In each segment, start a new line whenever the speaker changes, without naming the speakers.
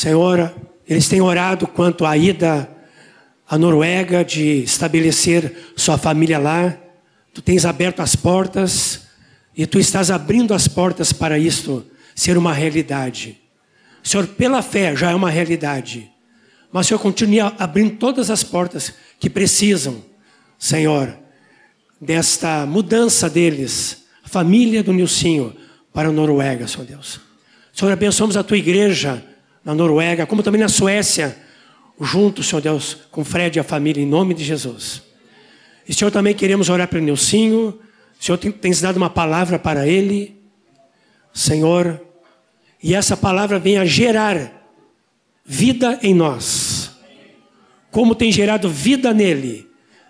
Senhor, eles têm orado quanto à ida à Noruega, de estabelecer sua família lá. Tu tens aberto as portas e tu estás abrindo as portas para isto ser uma realidade. Senhor, pela fé já é uma realidade. Mas o Senhor continua abrindo todas as portas que precisam, Senhor, desta mudança deles, família do Nilcinho, para a Noruega, Senhor Deus. Senhor, abençoamos a tua igreja na Noruega, como também na Suécia, junto, Senhor Deus, com Fred e a família, em nome de Jesus. E Senhor, também queremos orar para o Nilcinho. O Senhor tem, tem dado uma palavra para ele, Senhor, e essa palavra venha gerar vida em nós. Como tem gerado vida nele,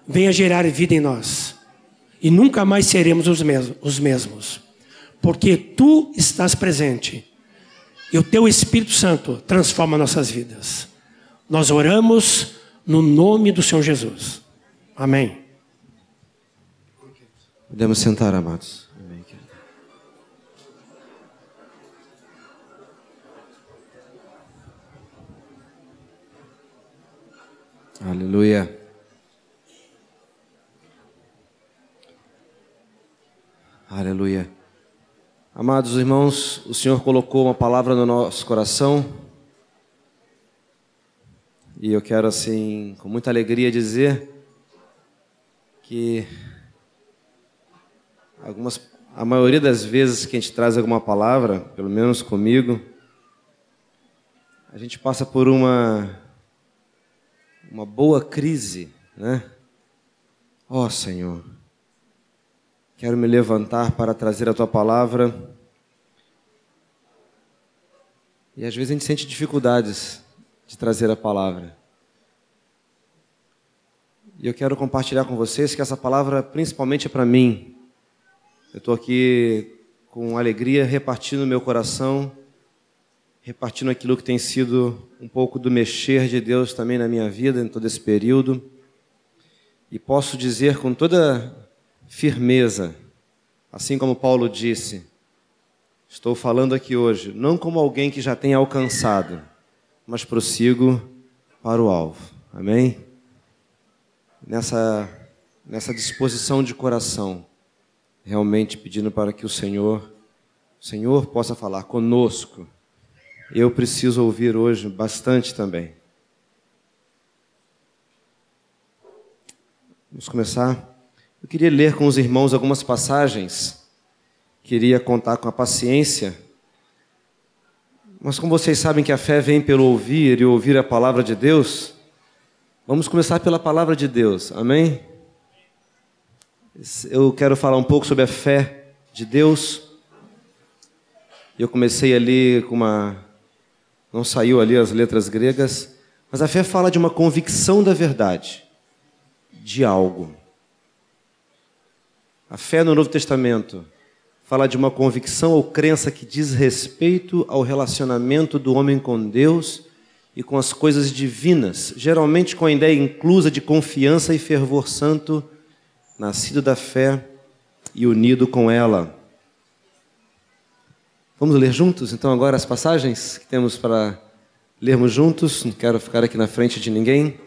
venha gerar vida em nós. E nunca mais seremos os mesmos, os mesmos. Porque tu estás presente. E o teu Espírito Santo transforma nossas vidas. Nós oramos no nome do Senhor Jesus. Amém.
Podemos sentar, amados. Aleluia. Aleluia. Amados irmãos, o Senhor colocou uma palavra no nosso coração. E eu quero, assim, com muita alegria dizer que algumas, a maioria das vezes que a gente traz alguma palavra, pelo menos comigo, a gente passa por uma uma boa crise, né? Ó oh, Senhor, quero me levantar para trazer a tua palavra. E às vezes a gente sente dificuldades de trazer a palavra. E eu quero compartilhar com vocês que essa palavra principalmente é para mim. Eu estou aqui com alegria repartindo meu coração repartindo aquilo que tem sido um pouco do mexer de Deus também na minha vida em todo esse período. E posso dizer com toda firmeza, assim como Paulo disse, estou falando aqui hoje, não como alguém que já tem alcançado, mas prossigo para o alvo. Amém? Nessa, nessa disposição de coração, realmente pedindo para que o Senhor, o Senhor possa falar conosco eu preciso ouvir hoje bastante também. Vamos começar. Eu queria ler com os irmãos algumas passagens. Queria contar com a paciência. Mas como vocês sabem que a fé vem pelo ouvir e ouvir a palavra de Deus, vamos começar pela palavra de Deus. Amém? Eu quero falar um pouco sobre a fé de Deus. Eu comecei ali com uma não saiu ali as letras gregas, mas a fé fala de uma convicção da verdade, de algo. A fé no Novo Testamento fala de uma convicção ou crença que diz respeito ao relacionamento do homem com Deus e com as coisas divinas, geralmente com a ideia inclusa de confiança e fervor santo, nascido da fé e unido com ela. Vamos ler juntos, então, agora as passagens que temos para lermos juntos. Não quero ficar aqui na frente de ninguém.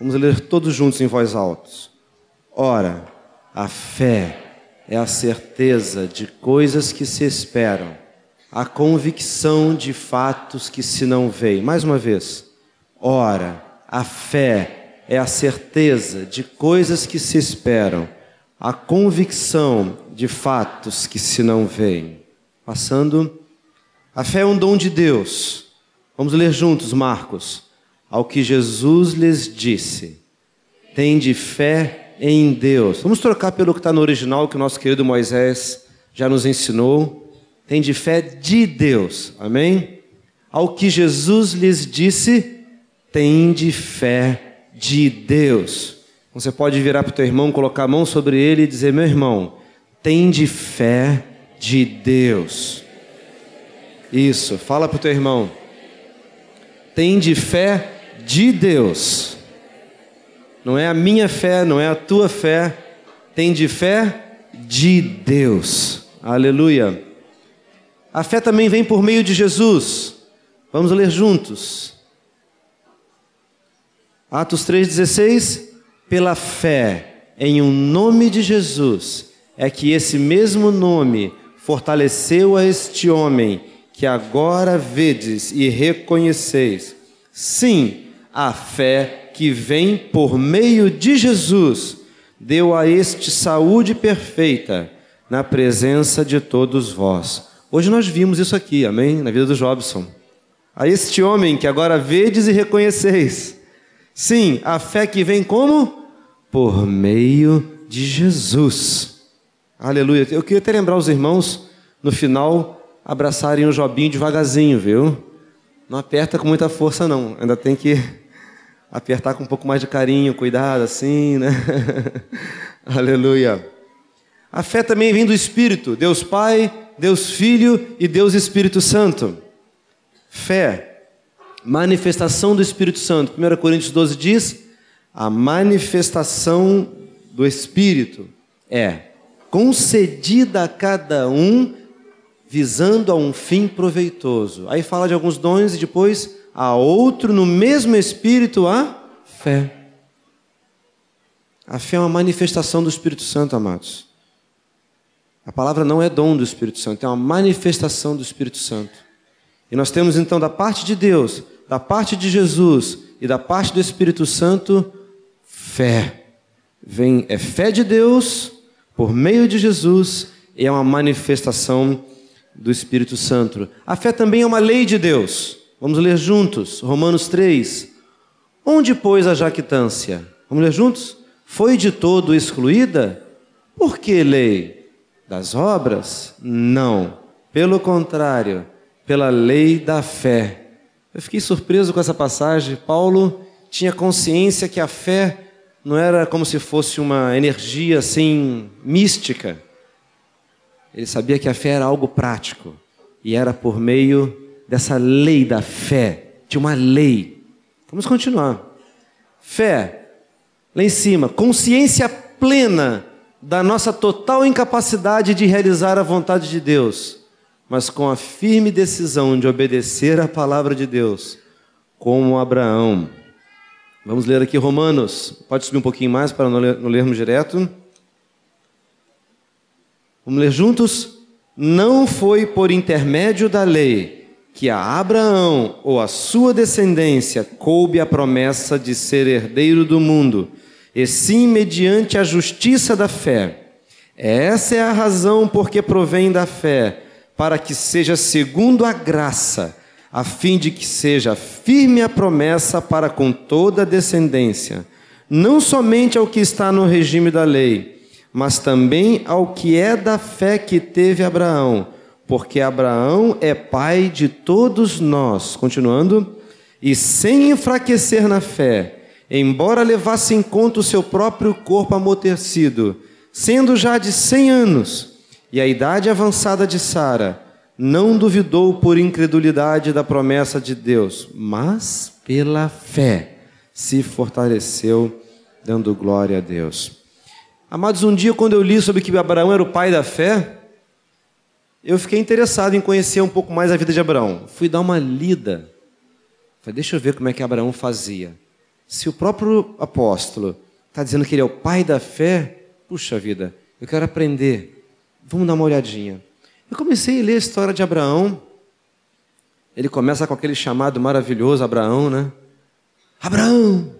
Vamos ler todos juntos em voz alta. Ora, a fé é a certeza de coisas que se esperam, a convicção de fatos que se não veem. Mais uma vez. Ora, a fé é a certeza de coisas que se esperam, a convicção de fatos que se não veem. Passando. A fé é um dom de Deus. Vamos ler juntos, Marcos. Ao que Jesus lhes disse: Tende fé em Deus. Vamos trocar pelo que está no original, que o nosso querido Moisés já nos ensinou. Tende fé de Deus. Amém? Ao que Jesus lhes disse: Tende fé de Deus. Você pode virar para o teu irmão, colocar a mão sobre ele e dizer: Meu irmão, tende fé de Deus. Isso, fala para o teu irmão. Tem de fé de Deus. Não é a minha fé, não é a tua fé. Tem de fé de Deus. Aleluia. A fé também vem por meio de Jesus. Vamos ler juntos. Atos 3,16. Pela fé em um nome de Jesus, é que esse mesmo nome fortaleceu a este homem que agora vedes e reconheceis. Sim, a fé que vem por meio de Jesus deu a este saúde perfeita na presença de todos vós. Hoje nós vimos isso aqui, amém? Na vida do Jobson. A este homem que agora vedes e reconheceis. Sim, a fé que vem como? Por meio de Jesus. Aleluia. Eu queria até lembrar os irmãos, no final, abraçarem o Jobinho devagarzinho, viu? Não aperta com muita força, não. Ainda tem que apertar com um pouco mais de carinho, cuidado, assim, né? Aleluia. A fé também vem do Espírito, Deus Pai, Deus Filho e Deus Espírito Santo. Fé, manifestação do Espírito Santo. 1 Coríntios 12 diz: a manifestação do Espírito é concedida a cada um visando a um fim proveitoso. Aí fala de alguns dons e depois a outro no mesmo espírito a fé. A fé é uma manifestação do Espírito Santo, amados. A palavra não é dom do Espírito Santo, é uma manifestação do Espírito Santo. E nós temos então da parte de Deus, da parte de Jesus e da parte do Espírito Santo fé. Vem é fé de Deus por meio de Jesus e é uma manifestação do Espírito Santo. A fé também é uma lei de Deus. Vamos ler juntos, Romanos 3. Onde, pois, a jactância? Vamos ler juntos? Foi de todo excluída? Por que lei? Das obras? Não. Pelo contrário, pela lei da fé. Eu fiquei surpreso com essa passagem. Paulo tinha consciência que a fé não era como se fosse uma energia assim mística, ele sabia que a fé era algo prático e era por meio dessa lei da fé, de uma lei. Vamos continuar. Fé, lá em cima, consciência plena da nossa total incapacidade de realizar a vontade de Deus, mas com a firme decisão de obedecer à palavra de Deus, como Abraão. Vamos ler aqui Romanos. Pode subir um pouquinho mais para não, ler, não lermos direto. Vamos ler juntos? Não foi por intermédio da lei que a Abraão ou a sua descendência coube a promessa de ser herdeiro do mundo, e sim mediante a justiça da fé. Essa é a razão porque provém da fé, para que seja segundo a graça, a fim de que seja firme a promessa para com toda a descendência, não somente ao que está no regime da lei, mas também ao que é da fé que teve Abraão, porque Abraão é pai de todos nós. Continuando, e sem enfraquecer na fé, embora levasse em conta o seu próprio corpo amortecido, sendo já de cem anos, e a idade avançada de Sara, não duvidou por incredulidade da promessa de Deus, mas pela fé se fortaleceu, dando glória a Deus. Amados, um dia quando eu li sobre que Abraão era o pai da fé, eu fiquei interessado em conhecer um pouco mais a vida de Abraão. Fui dar uma lida. Falei, deixa eu ver como é que Abraão fazia. Se o próprio apóstolo está dizendo que ele é o pai da fé, puxa vida, eu quero aprender. Vamos dar uma olhadinha. Eu comecei a ler a história de Abraão. Ele começa com aquele chamado maravilhoso, Abraão, né? Abraão,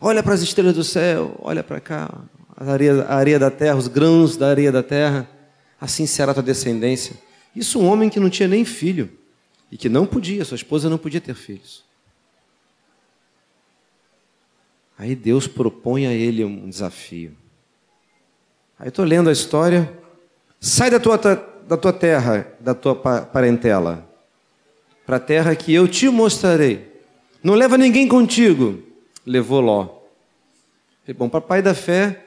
olha para as estrelas do céu, olha para cá, a areia, a areia da terra, os grãos da areia da terra, assim será a tua descendência. Isso um homem que não tinha nem filho e que não podia, sua esposa não podia ter filhos. Aí Deus propõe a ele um desafio. Aí estou lendo a história. Sai da tua, da tua terra, da tua parentela, para a terra que eu te mostrarei. Não leva ninguém contigo. Levou Ló. Bom, papai da fé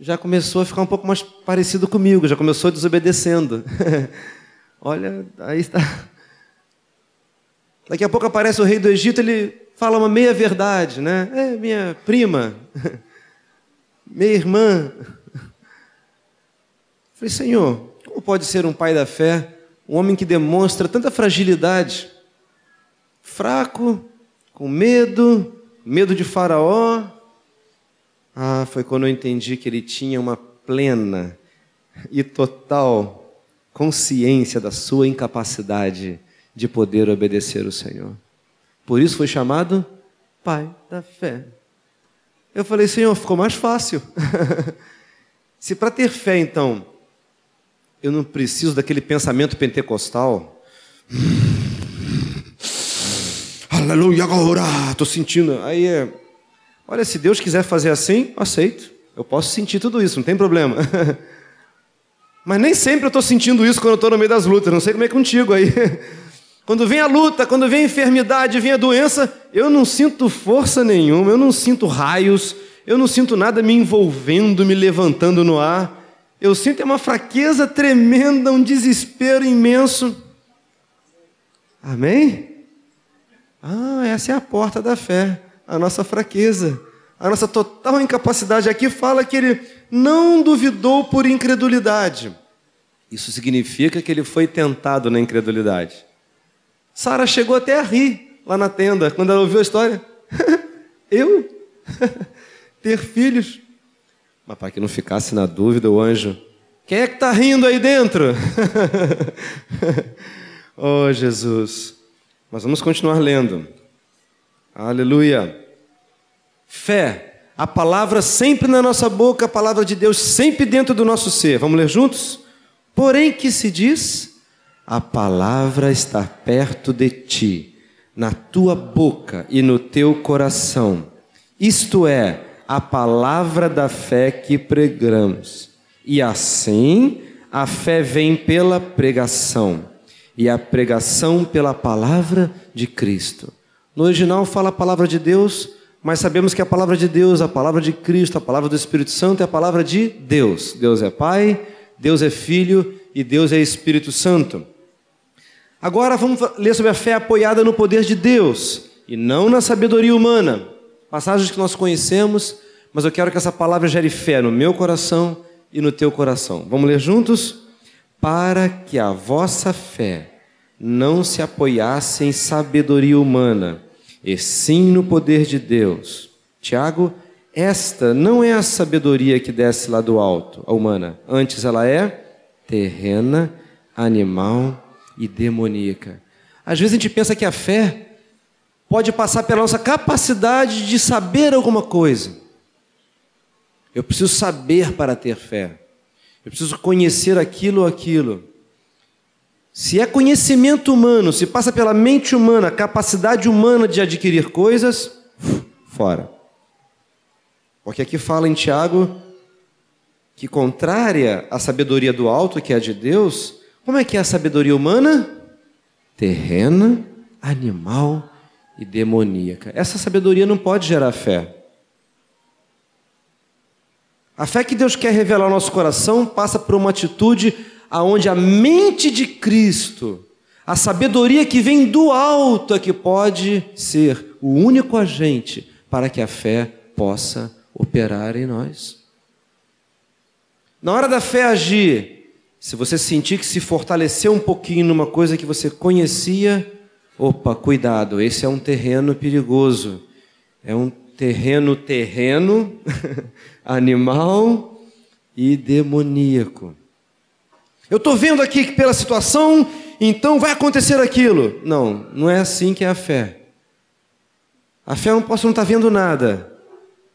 já começou a ficar um pouco mais parecido comigo, já começou desobedecendo. Olha, aí está. Daqui a pouco aparece o rei do Egito, ele fala uma meia verdade, né? É minha prima, minha irmã. Falei, Senhor, como pode ser um pai da fé, um homem que demonstra tanta fragilidade? fraco, com medo, medo de Faraó. Ah, foi quando eu entendi que ele tinha uma plena e total consciência da sua incapacidade de poder obedecer o Senhor. Por isso foi chamado Pai da Fé. Eu falei, Senhor, ficou mais fácil. Se para ter fé, então, eu não preciso daquele pensamento pentecostal. Aleluia, agora estou sentindo. Aí é. Olha, se Deus quiser fazer assim, aceito. Eu posso sentir tudo isso, não tem problema. Mas nem sempre eu estou sentindo isso quando eu estou no meio das lutas. Não sei como é contigo aí. Quando vem a luta, quando vem a enfermidade, vem a doença, eu não sinto força nenhuma, eu não sinto raios, eu não sinto nada me envolvendo, me levantando no ar. Eu sinto uma fraqueza tremenda, um desespero imenso. Amém? Ah, essa é a porta da fé, a nossa fraqueza, a nossa total incapacidade. Aqui fala que ele não duvidou por incredulidade. Isso significa que ele foi tentado na incredulidade. Sara chegou até a rir lá na tenda, quando ela ouviu a história. Eu? Ter filhos? Mas para que não ficasse na dúvida, o anjo, quem é que está rindo aí dentro? oh, Jesus. Mas vamos continuar lendo. Aleluia. Fé, a palavra sempre na nossa boca, a palavra de Deus sempre dentro do nosso ser. Vamos ler juntos? Porém, que se diz? a palavra está perto de ti, na tua boca e no teu coração. Isto é, a palavra da fé que pregamos. E assim, a fé vem pela pregação, e a pregação pela palavra de Cristo. No original fala a palavra de Deus, mas sabemos que a palavra de Deus, a palavra de Cristo, a palavra do Espírito Santo é a palavra de Deus. Deus é Pai, Deus é Filho e Deus é Espírito Santo. Agora vamos ler sobre a fé apoiada no poder de Deus e não na sabedoria humana. Passagens que nós conhecemos, mas eu quero que essa palavra gere fé no meu coração e no teu coração. Vamos ler juntos? Para que a vossa fé não se apoiasse em sabedoria humana, e sim no poder de Deus. Tiago, esta não é a sabedoria que desce lá do alto, a humana. Antes ela é terrena, animal e demoníaca. Às vezes a gente pensa que a fé pode passar pela nossa capacidade de saber alguma coisa. Eu preciso saber para ter fé. Eu preciso conhecer aquilo ou aquilo. Se é conhecimento humano, se passa pela mente humana, capacidade humana de adquirir coisas, fora. Porque aqui fala em Tiago que, contrária à sabedoria do alto, que é a de Deus, como é que é a sabedoria humana? Terrena, animal e demoníaca. Essa sabedoria não pode gerar fé. A fé que Deus quer revelar ao nosso coração passa por uma atitude aonde a mente de Cristo, a sabedoria que vem do alto é que pode ser o único agente para que a fé possa operar em nós. Na hora da fé agir, se você sentir que se fortaleceu um pouquinho numa coisa que você conhecia, opa, cuidado, esse é um terreno perigoso. É um terreno terreno, animal e demoníaco. Eu estou vendo aqui que pela situação, então vai acontecer aquilo. Não, não é assim que é a fé. A fé eu não posso não estar tá vendo nada.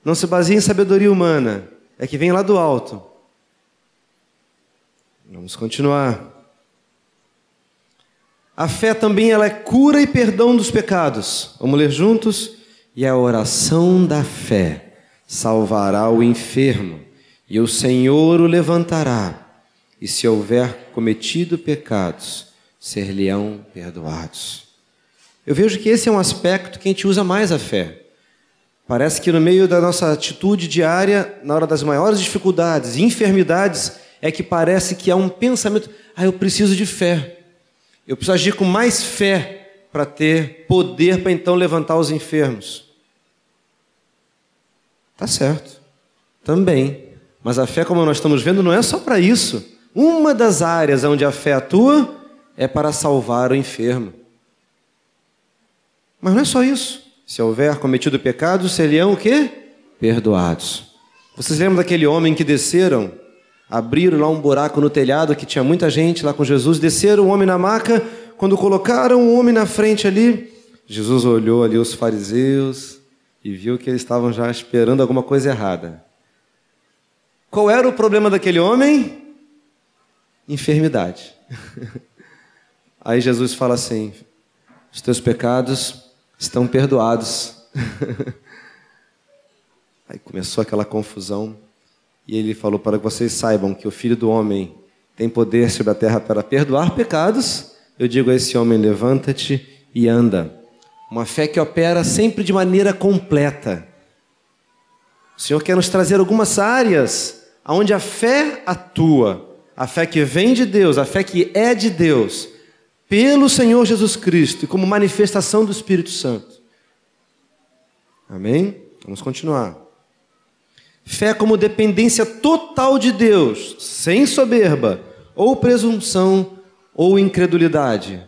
Não se baseia em sabedoria humana. É que vem lá do alto. Vamos continuar. A fé também ela é cura e perdão dos pecados. Vamos ler juntos? E a oração da fé salvará o enfermo, e o Senhor o levantará. E se houver cometido pecados, ser-lhe-ão perdoados. Eu vejo que esse é um aspecto que a gente usa mais a fé. Parece que no meio da nossa atitude diária, na hora das maiores dificuldades e enfermidades, é que parece que há um pensamento: ah, eu preciso de fé. Eu preciso agir com mais fé para ter poder para então levantar os enfermos. Tá certo. Também. Mas a fé, como nós estamos vendo, não é só para isso. Uma das áreas onde a fé atua é para salvar o enfermo. Mas não é só isso. Se houver cometido pecado, seriam o quê? Perdoados. Vocês lembram daquele homem que desceram, abriram lá um buraco no telhado que tinha muita gente lá com Jesus, desceram o homem na maca, quando colocaram o homem na frente ali, Jesus olhou ali os fariseus e viu que eles estavam já esperando alguma coisa errada. Qual era o problema daquele homem? Enfermidade. Aí Jesus fala assim: os teus pecados estão perdoados. Aí começou aquela confusão e ele falou para que vocês saibam que o Filho do Homem tem poder sobre a terra para perdoar pecados. Eu digo a esse homem: levanta-te e anda. Uma fé que opera sempre de maneira completa. O Senhor quer nos trazer algumas áreas onde a fé atua, a fé que vem de Deus, a fé que é de Deus, pelo Senhor Jesus Cristo como manifestação do Espírito Santo. Amém? Vamos continuar. Fé como dependência total de Deus, sem soberba, ou presunção, ou incredulidade.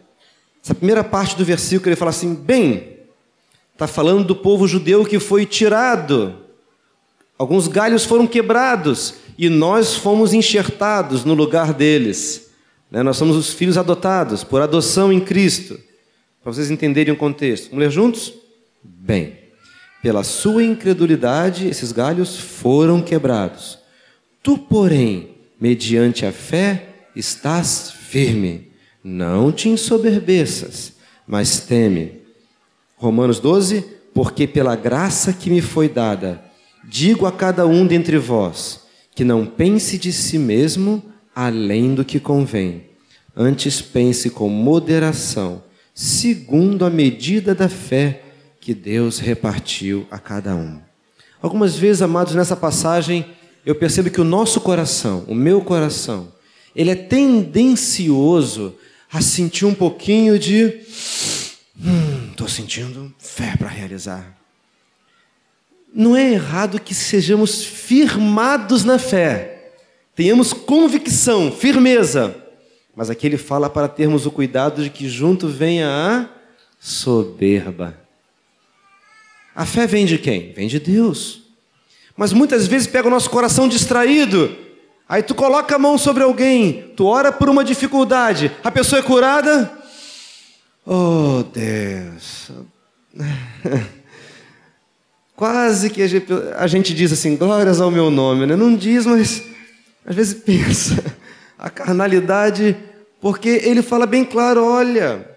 Essa primeira parte do versículo ele fala assim: bem, está falando do povo judeu que foi tirado, alguns galhos foram quebrados e nós fomos enxertados no lugar deles. Né? Nós somos os filhos adotados por adoção em Cristo. Para vocês entenderem o contexto. Vamos ler juntos? Bem, pela sua incredulidade, esses galhos foram quebrados. Tu, porém, mediante a fé, estás firme. Não te ensoberbeças, mas teme. Romanos 12: Porque pela graça que me foi dada, digo a cada um dentre vós, que não pense de si mesmo além do que convém. Antes pense com moderação, segundo a medida da fé que Deus repartiu a cada um. Algumas vezes, amados, nessa passagem, eu percebo que o nosso coração, o meu coração, ele é tendencioso a sentir um pouquinho de. Estou hum, sentindo fé para realizar. Não é errado que sejamos firmados na fé Tenhamos convicção, firmeza. Mas aqui ele fala para termos o cuidado de que junto venha a soberba. A fé vem de quem? Vem de Deus. Mas muitas vezes pega o nosso coração distraído. Aí tu coloca a mão sobre alguém, tu ora por uma dificuldade, a pessoa é curada. Oh Deus. Quase que a gente diz assim, glórias ao meu nome, né? Não diz, mas às vezes pensa, a carnalidade, porque ele fala bem claro: olha,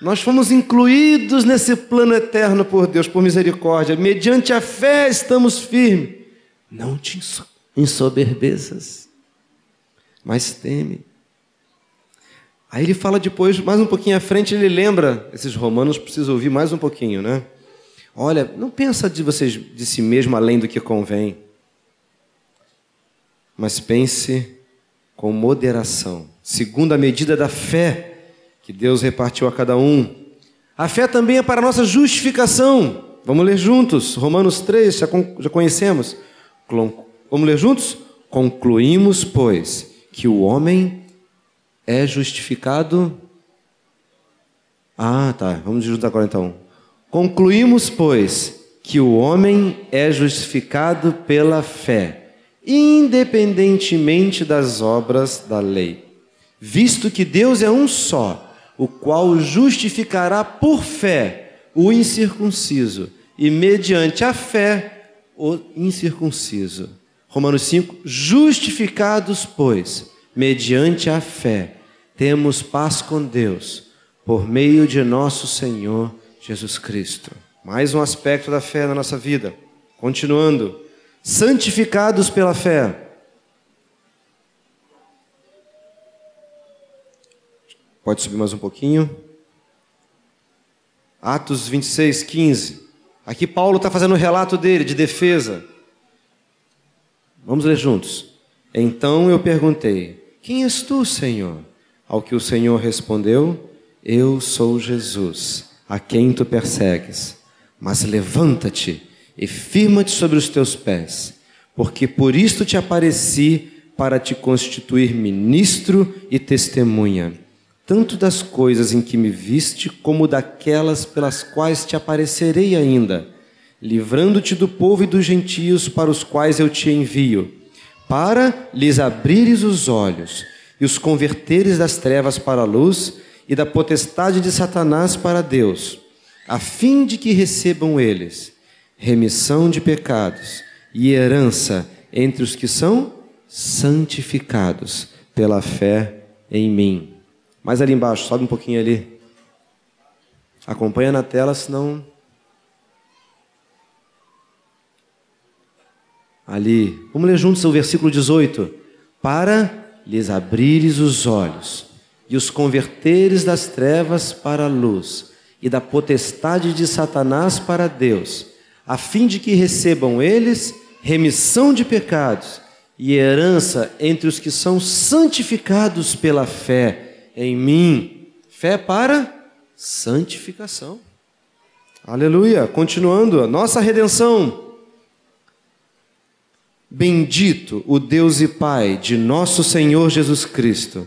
nós fomos incluídos nesse plano eterno por Deus, por misericórdia, mediante a fé estamos firmes. Não te ensoberbeças, mas teme. Aí ele fala depois, mais um pouquinho à frente, ele lembra, esses romanos precisam ouvir mais um pouquinho, né? Olha, não pensa de vocês de si mesmo além do que convém mas pense com moderação, segundo a medida da fé que Deus repartiu a cada um. A fé também é para a nossa justificação. Vamos ler juntos, Romanos 3, já, já conhecemos. Vamos ler juntos? Concluímos, pois, que o homem é justificado. Ah, tá. Vamos juntos agora então. Concluímos, pois, que o homem é justificado pela fé independentemente das obras da lei, visto que Deus é um só, o qual justificará por fé o incircunciso e mediante a fé o incircunciso. Romanos 5: Justificados, pois, mediante a fé, temos paz com Deus, por meio de nosso Senhor Jesus Cristo. Mais um aspecto da fé na nossa vida. Continuando, santificados pela fé. Pode subir mais um pouquinho. Atos 26, 15. Aqui Paulo está fazendo o um relato dele, de defesa. Vamos ler juntos. Então eu perguntei: Quem és tu, Senhor? Ao que o Senhor respondeu: Eu sou Jesus, a quem tu persegues. Mas levanta-te e firma-te sobre os teus pés, porque por isto te apareci para te constituir ministro e testemunha, tanto das coisas em que me viste, como daquelas pelas quais te aparecerei ainda, livrando-te do povo e dos gentios para os quais eu te envio, para lhes abrires os olhos e os converteres das trevas para a luz e da potestade de Satanás para Deus, a fim de que recebam eles remissão de pecados e herança entre os que são santificados pela fé em mim. Mais ali embaixo, sobe um pouquinho ali. Acompanha na tela, senão. Ali. Vamos ler juntos o versículo 18. Para lhes abrires os olhos e os converteres das trevas para a luz e da potestade de Satanás para Deus a fim de que recebam eles remissão de pecados e herança entre os que são santificados pela fé em mim. Fé para santificação. Aleluia. Continuando, a nossa redenção. Bendito o Deus e Pai de nosso Senhor Jesus Cristo,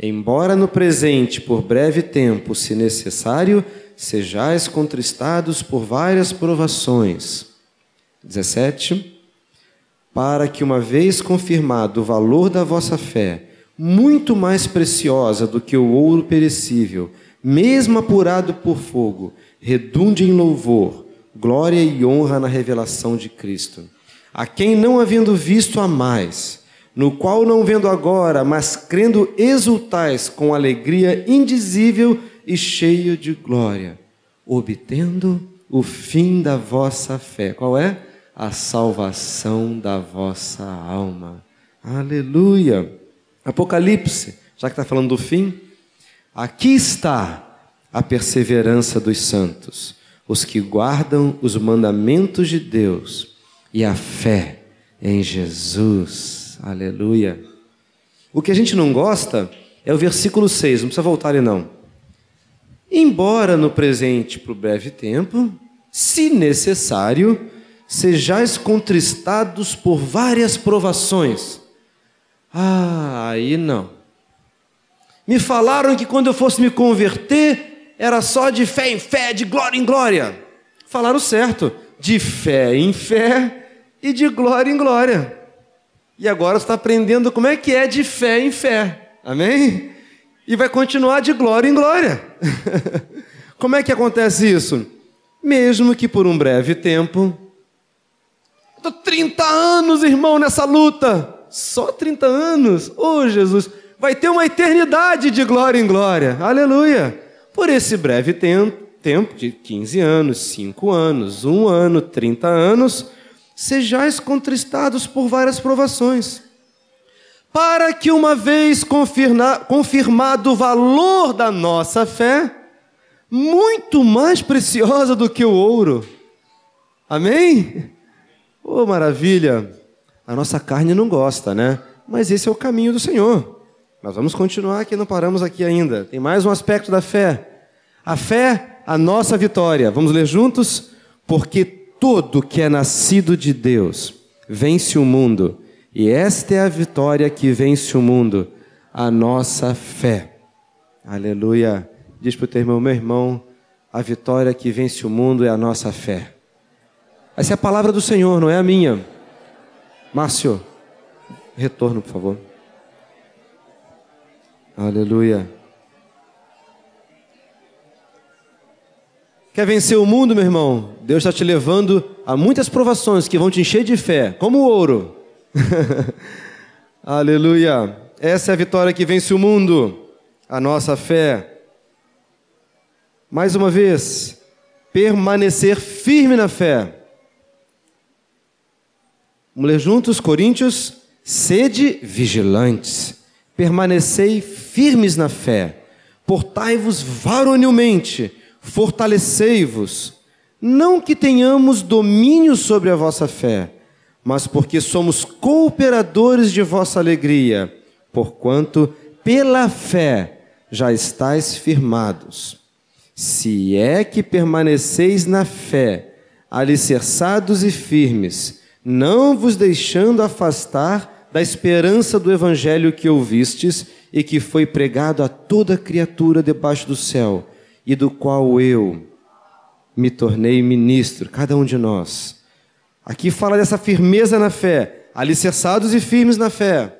embora no presente, por breve tempo, se necessário, sejais contristados por várias provações. 17. Para que, uma vez confirmado o valor da vossa fé, muito mais preciosa do que o ouro perecível, mesmo apurado por fogo, redunde em louvor, glória e honra na revelação de Cristo. A quem não havendo visto a mais, no qual não vendo agora, mas crendo exultais com alegria indizível e cheio de glória, obtendo o fim da vossa fé. Qual é? A salvação da vossa alma. Aleluia. Apocalipse, já que está falando do fim, aqui está a perseverança dos santos, os que guardam os mandamentos de Deus e a fé em Jesus. Aleluia. O que a gente não gosta é o versículo 6, não precisa voltar ali não embora no presente por breve tempo, se necessário, sejais contristados por várias provações. Ah, aí não. Me falaram que quando eu fosse me converter, era só de fé em fé, de glória em glória. Falaram certo, de fé em fé e de glória em glória. E agora você está aprendendo como é que é de fé em fé. Amém? e vai continuar de glória em glória. Como é que acontece isso? Mesmo que por um breve tempo. Estou 30 anos, irmão, nessa luta. Só 30 anos? Oh, Jesus. Vai ter uma eternidade de glória em glória. Aleluia. Por esse breve tempo, tempo de 15 anos, 5 anos, 1 ano, 30 anos, sejais contristados por várias provações para que, uma vez confirmado o valor da nossa fé, muito mais preciosa do que o ouro. Amém? Oh, maravilha! A nossa carne não gosta, né? Mas esse é o caminho do Senhor. Nós vamos continuar aqui, não paramos aqui ainda. Tem mais um aspecto da fé. A fé, a nossa vitória. Vamos ler juntos? Porque todo que é nascido de Deus vence o mundo. E esta é a vitória que vence o mundo, a nossa fé. Aleluia. Diz para o teu irmão, meu irmão, a vitória que vence o mundo é a nossa fé. Essa é a palavra do Senhor, não é a minha. Márcio, retorno, por favor. Aleluia. Quer vencer o mundo, meu irmão? Deus está te levando a muitas provações que vão te encher de fé, como ouro. Aleluia. Essa é a vitória que vence o mundo, a nossa fé. Mais uma vez, permanecer firme na fé. Vamos ler juntos, Coríntios, sede vigilantes, permanecei firmes na fé, Portai-vos varonilmente, fortalecei-vos, não que tenhamos domínio sobre a vossa fé, mas porque somos cooperadores de vossa alegria, porquanto pela fé já estáis firmados. Se é que permaneceis na fé, alicerçados e firmes, não vos deixando afastar da esperança do evangelho que ouvistes e que foi pregado a toda criatura debaixo do céu, e do qual eu me tornei ministro, cada um de nós. Aqui fala dessa firmeza na fé, alicerçados e firmes na fé.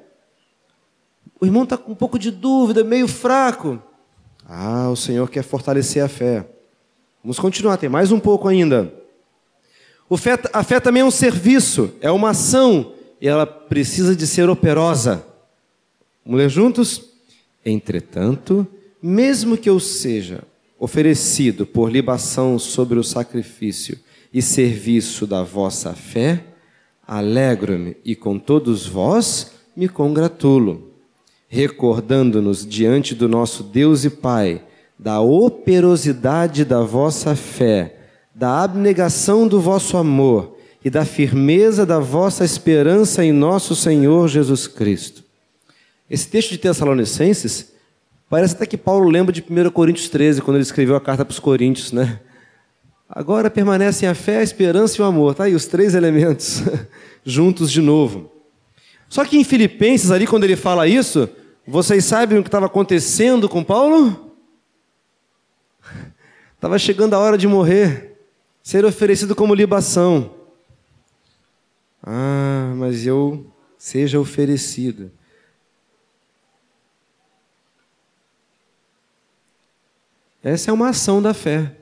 O irmão está com um pouco de dúvida, meio fraco. Ah, o Senhor quer fortalecer a fé. Vamos continuar, tem mais um pouco ainda. Fé, a fé também é um serviço, é uma ação, e ela precisa de ser operosa. Vamos ler juntos? Entretanto, mesmo que eu seja oferecido por libação sobre o sacrifício e serviço da vossa fé, alegro-me e com todos vós me congratulo, recordando-nos diante do nosso Deus e Pai da operosidade da vossa fé, da abnegação do vosso amor e da firmeza da vossa esperança em nosso Senhor Jesus Cristo. Esse texto de Tessalonicenses parece até que Paulo lembra de 1 Coríntios 13, quando ele escreveu a carta para os Coríntios, né? Agora permanecem a fé, a esperança e o amor. Tá aí os três elementos juntos de novo. Só que em Filipenses, ali, quando ele fala isso, vocês sabem o que estava acontecendo com Paulo? Estava chegando a hora de morrer, ser oferecido como libação. Ah, mas eu seja oferecido. Essa é uma ação da fé.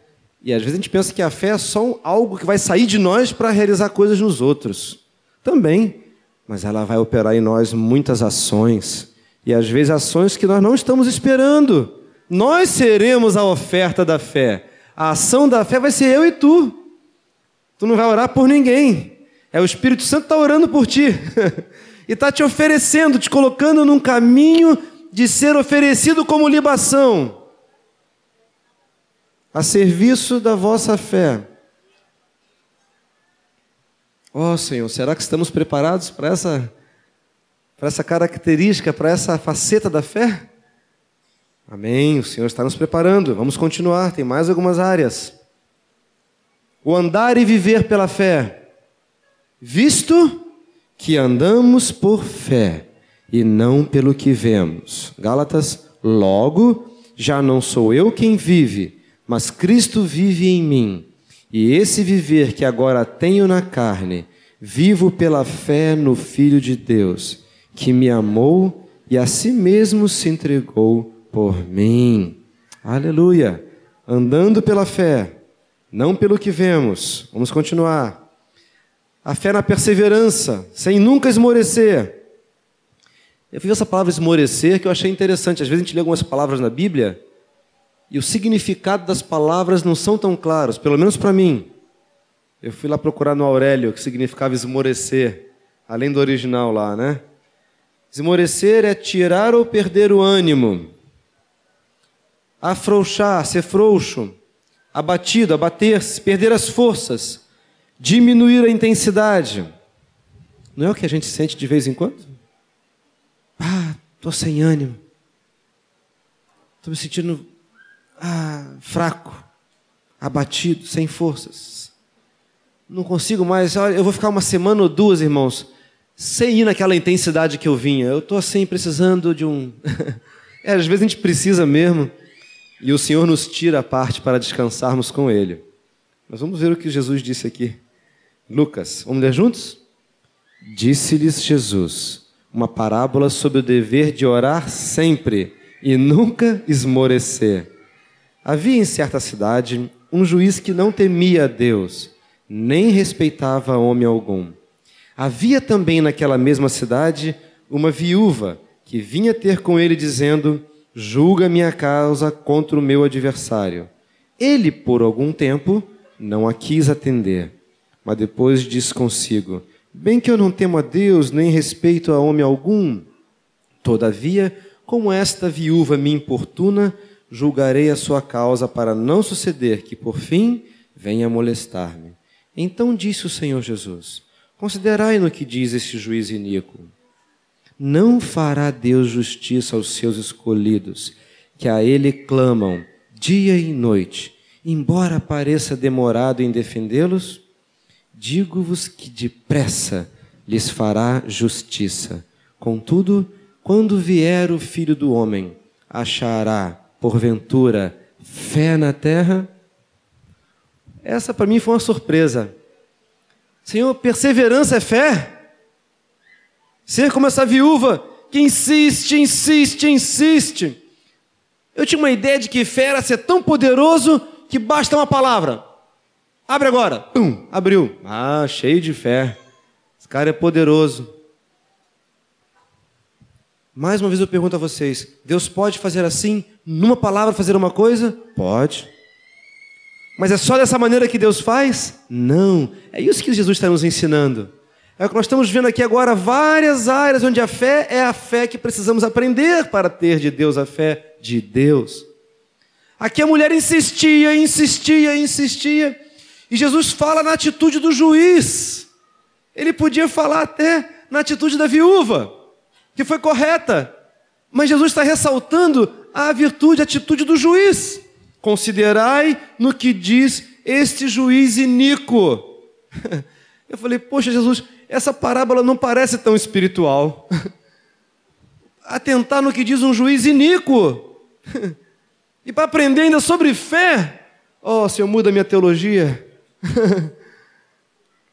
E às vezes a gente pensa que a fé é só algo que vai sair de nós para realizar coisas nos outros. Também. Mas ela vai operar em nós muitas ações. E às vezes ações que nós não estamos esperando. Nós seremos a oferta da fé. A ação da fé vai ser eu e tu. Tu não vai orar por ninguém. É o Espírito Santo está orando por ti. e está te oferecendo, te colocando num caminho de ser oferecido como libação a serviço da vossa fé. Ó oh, Senhor, será que estamos preparados para essa, para essa característica, para essa faceta da fé? Amém, o Senhor está nos preparando. Vamos continuar, tem mais algumas áreas. O andar e viver pela fé, visto que andamos por fé e não pelo que vemos. Gálatas, logo, já não sou eu quem vive, mas Cristo vive em mim, e esse viver que agora tenho na carne, vivo pela fé no Filho de Deus, que me amou e a si mesmo se entregou por mim. Aleluia! Andando pela fé, não pelo que vemos. Vamos continuar. A fé na perseverança, sem nunca esmorecer. Eu vi essa palavra esmorecer que eu achei interessante. Às vezes a gente lê algumas palavras na Bíblia e o significado das palavras não são tão claros, pelo menos para mim. Eu fui lá procurar no Aurélio, que significava esmorecer, além do original lá, né? Esmorecer é tirar ou perder o ânimo, afrouxar, ser frouxo, abatido, abater-se, perder as forças, diminuir a intensidade. Não é o que a gente sente de vez em quando? Ah, estou sem ânimo. Estou me sentindo ah, fraco, abatido, sem forças. Não consigo mais. Olha, eu vou ficar uma semana ou duas, irmãos, sem ir naquela intensidade que eu vinha. Eu estou assim, precisando de um. é, às vezes a gente precisa mesmo. E o Senhor nos tira a parte para descansarmos com Ele. Mas vamos ver o que Jesus disse aqui. Lucas, vamos ler juntos? Disse-lhes Jesus uma parábola sobre o dever de orar sempre e nunca esmorecer. Havia em certa cidade um juiz que não temia a Deus, nem respeitava homem algum. Havia também naquela mesma cidade uma viúva que vinha ter com ele dizendo: Julga minha causa contra o meu adversário. Ele, por algum tempo, não a quis atender, mas depois disse consigo: Bem que eu não temo a Deus, nem respeito a homem algum. Todavia, como esta viúva me importuna, julgarei a sua causa para não suceder que, por fim, venha molestar-me. Então disse o Senhor Jesus: Considerai no que diz este juiz iníquo. Não fará Deus justiça aos seus escolhidos, que a ele clamam dia e noite, embora pareça demorado em defendê-los? Digo-vos que depressa lhes fará justiça. Contudo, quando vier o filho do homem, achará, porventura, fé na terra? Essa para mim foi uma surpresa. Senhor, perseverança é fé? Ser como essa viúva que insiste, insiste, insiste. Eu tinha uma ideia de que fé era ser tão poderoso que basta uma palavra. Abre agora. Pum, abriu. Ah, cheio de fé. Esse cara é poderoso. Mais uma vez eu pergunto a vocês: Deus pode fazer assim, numa palavra, fazer uma coisa? Pode. Mas é só dessa maneira que Deus faz? Não. É isso que Jesus está nos ensinando. É o que nós estamos vendo aqui agora, várias áreas onde a fé é a fé que precisamos aprender para ter de Deus a fé de Deus. Aqui a mulher insistia, insistia, insistia. E Jesus fala na atitude do juiz. Ele podia falar até na atitude da viúva que foi correta. Mas Jesus está ressaltando a virtude, a atitude do juiz. Considerai no que diz este juiz iníquo. Eu falei, poxa, Jesus, essa parábola não parece tão espiritual. Atentar no que diz um juiz iníquo. E para aprender ainda sobre fé, oh, Senhor, muda a minha teologia.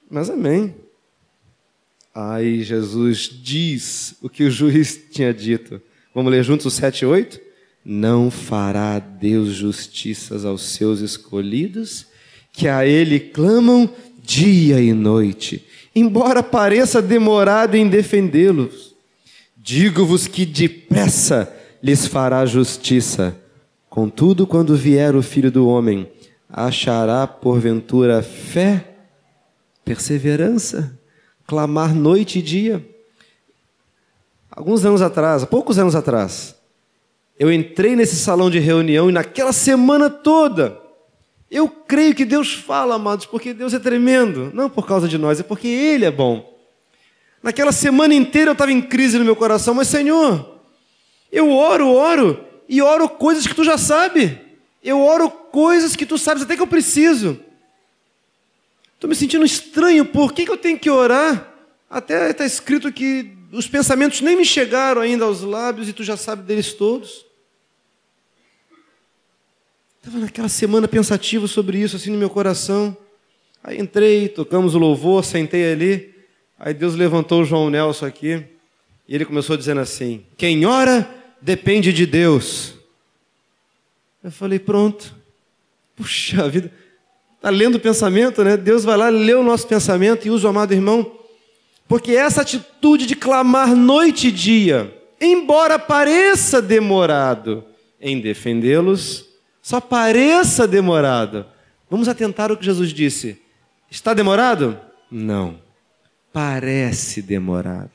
Mas amém. Aí Jesus diz o que o juiz tinha dito. Vamos ler juntos o 7 e 8? Não fará Deus justiças aos seus escolhidos, que a Ele clamam dia e noite, embora pareça demorado em defendê-los. Digo-vos que depressa lhes fará justiça. Contudo, quando vier o Filho do Homem, achará porventura fé, perseverança? Clamar noite e dia. Alguns anos atrás, poucos anos atrás, eu entrei nesse salão de reunião e naquela semana toda, eu creio que Deus fala, amados, porque Deus é tremendo, não por causa de nós, é porque Ele é bom. Naquela semana inteira eu estava em crise no meu coração, mas Senhor, eu oro, oro, e oro coisas que tu já sabe. Eu oro coisas que tu sabes até que eu preciso. Estou me sentindo estranho, por que, que eu tenho que orar? Até está escrito que os pensamentos nem me chegaram ainda aos lábios e tu já sabe deles todos. Estava naquela semana pensativo sobre isso, assim no meu coração. Aí entrei, tocamos o louvor, sentei ali. Aí Deus levantou o João Nelson aqui e ele começou dizendo assim: Quem ora depende de Deus. Eu falei: Pronto. Puxa vida. Está lendo o pensamento, né? Deus vai lá, lê o nosso pensamento e usa o amado irmão. Porque essa atitude de clamar noite e dia, embora pareça demorado em defendê-los, só pareça demorado. Vamos atentar ao que Jesus disse. Está demorado? Não. Parece demorado.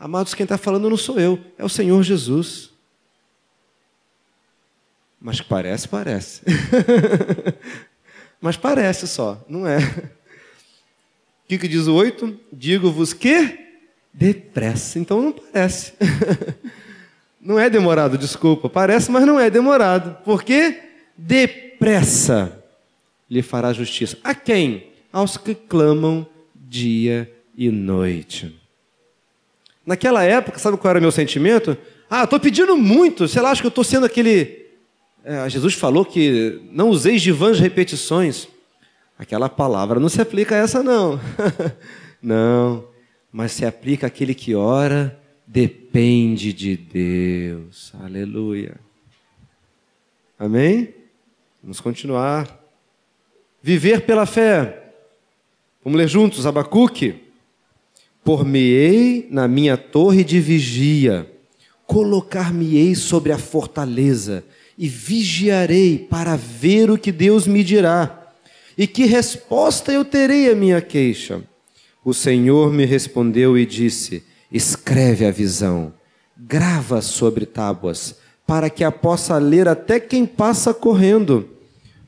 Amados, quem está falando não sou eu, é o Senhor Jesus. Mas parece, parece. Mas parece só, não é? O que, que diz o 8? Digo-vos que depressa. Então não parece. não é demorado, desculpa. Parece, mas não é demorado. Porque depressa lhe fará justiça. A quem? Aos que clamam dia e noite. Naquela época, sabe qual era o meu sentimento? Ah, estou pedindo muito, sei lá, acho que eu estou sendo aquele é, Jesus falou que não useis de vãs repetições. Aquela palavra não se aplica a essa, não. não. Mas se aplica àquele que ora, depende de Deus. Aleluia. Amém? Vamos continuar. Viver pela fé. Vamos ler juntos, Abacuque. Por-me-ei na minha torre de vigia, colocar-me-ei sobre a fortaleza e vigiarei para ver o que Deus me dirá e que resposta eu terei à minha queixa. O Senhor me respondeu e disse: Escreve a visão, grava sobre tábuas, para que a possa ler até quem passa correndo,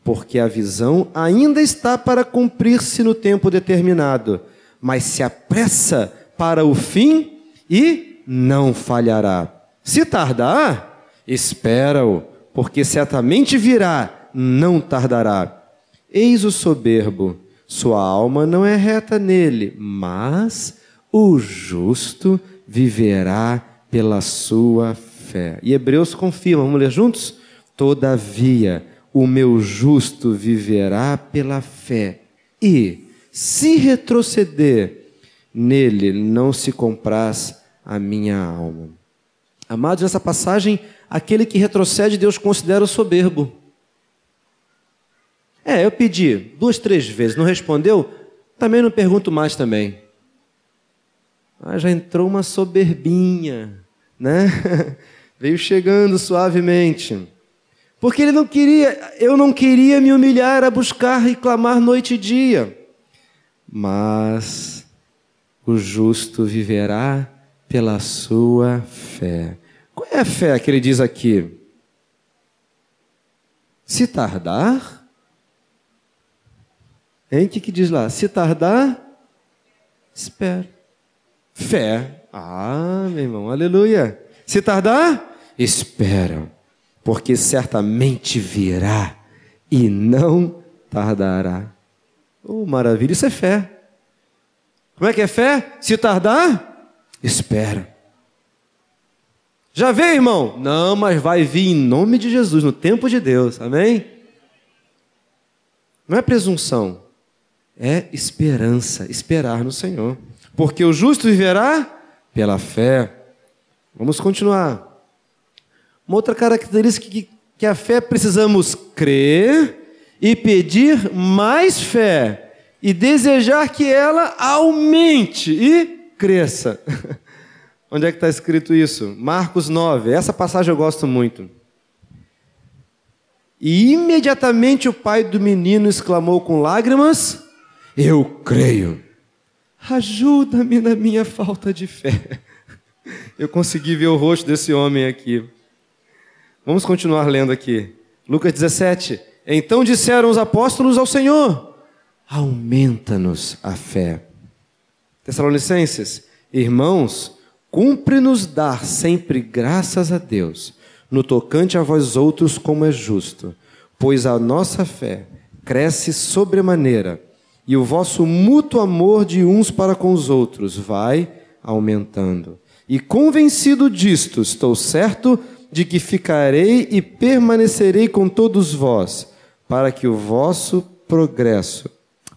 porque a visão ainda está para cumprir-se no tempo determinado, mas se apressa para o fim e não falhará. Se tardar, espera-o, porque certamente virá, não tardará. Eis o soberbo, sua alma não é reta nele, mas o justo viverá pela sua fé. E Hebreus confirma, vamos ler juntos? Todavia, o meu justo viverá pela fé, e, se retroceder, nele não se compraz a minha alma. Amados, nessa passagem, aquele que retrocede, Deus considera o soberbo. É, eu pedi duas, três vezes, não respondeu? Também não pergunto mais também. Ah, já entrou uma soberbinha, né? Veio chegando suavemente. Porque ele não queria, eu não queria me humilhar a buscar e clamar noite e dia. Mas o justo viverá pela sua fé. Qual é a fé que ele diz aqui? Se tardar, Hein? O que, que diz lá? Se tardar, espera. Fé. Ah, meu irmão, aleluia. Se tardar, espera, porque certamente virá e não tardará. Oh, maravilha, isso é fé. Como é que é fé? Se tardar, espera. Já veio, irmão? Não, mas vai vir em nome de Jesus, no tempo de Deus, amém? Não é presunção, é esperança, esperar no Senhor. Porque o justo viverá pela fé. Vamos continuar. Uma outra característica que, que a fé precisamos crer e pedir mais fé e desejar que ela aumente e cresça. Onde é que está escrito isso? Marcos 9. Essa passagem eu gosto muito. E imediatamente o pai do menino exclamou com lágrimas: eu creio. Ajuda-me na minha falta de fé. Eu consegui ver o rosto desse homem aqui. Vamos continuar lendo aqui. Lucas 17. Então disseram os apóstolos ao Senhor: Aumenta-nos a fé. Tessalonicenses, irmãos, cumpre-nos dar sempre graças a Deus, no tocante a vós outros, como é justo, pois a nossa fé cresce sobremaneira e o vosso mútuo amor de uns para com os outros vai aumentando. E convencido disto, estou certo de que ficarei e permanecerei com todos vós, para que o vosso progresso,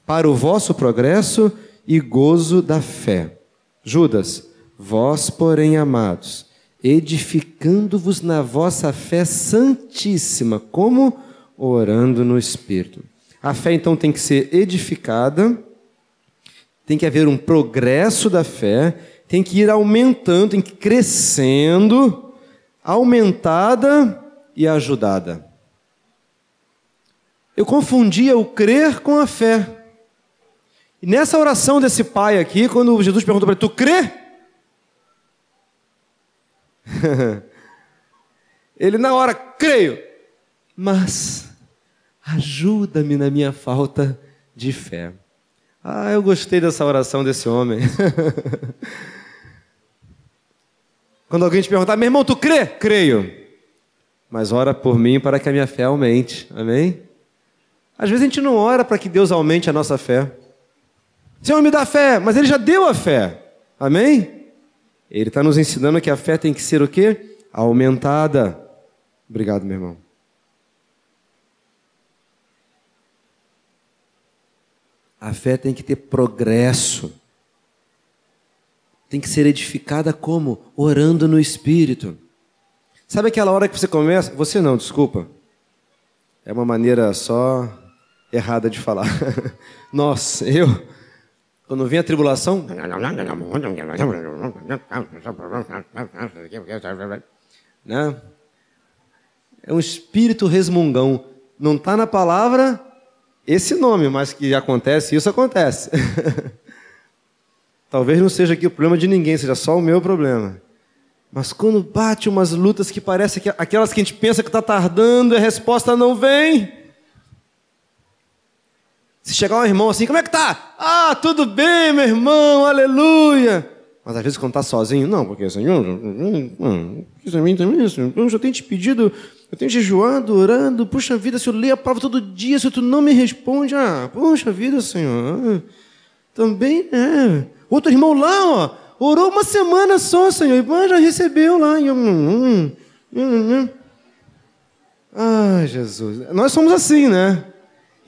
para o vosso progresso e gozo da fé. Judas, vós, porém, amados, edificando-vos na vossa fé santíssima, como orando no Espírito a fé então tem que ser edificada, tem que haver um progresso da fé, tem que ir aumentando, tem que ir crescendo, aumentada e ajudada. Eu confundia o crer com a fé. E nessa oração desse pai aqui, quando Jesus perguntou para ele: Tu crê? ele na hora, creio, mas ajuda-me na minha falta de fé. Ah, eu gostei dessa oração desse homem. Quando alguém te perguntar, meu irmão, tu crê? Creio. Mas ora por mim para que a minha fé aumente. Amém? Às vezes a gente não ora para que Deus aumente a nossa fé. Senhor, me dá fé, mas Ele já deu a fé. Amém? Ele está nos ensinando que a fé tem que ser o quê? Aumentada. Obrigado, meu irmão. A fé tem que ter progresso. Tem que ser edificada como? Orando no Espírito. Sabe aquela hora que você começa? Você não, desculpa. É uma maneira só errada de falar. Nossa, eu. Quando vem a tribulação. Né? É um espírito resmungão. Não está na palavra, esse nome, mas que acontece, isso acontece. Talvez não seja aqui o problema de ninguém, seja só o meu problema. Mas quando bate umas lutas que parece que aquelas que a gente pensa que está tardando a resposta não vem. Se chegar um irmão assim, como é que tá? Ah, tudo bem, meu irmão, aleluia. Mas às vezes quando está sozinho, não, porque Senhor, isso mim também, eu já tenho te pedido, eu tenho jejuado, orando, puxa vida, se eu ler a palavra todo dia, se tu não me responde, ah, puxa vida, Senhor, também, é. Outro irmão lá, ó, orou uma semana só, Senhor, mas já recebeu lá. Ah, Jesus, nós somos assim, né?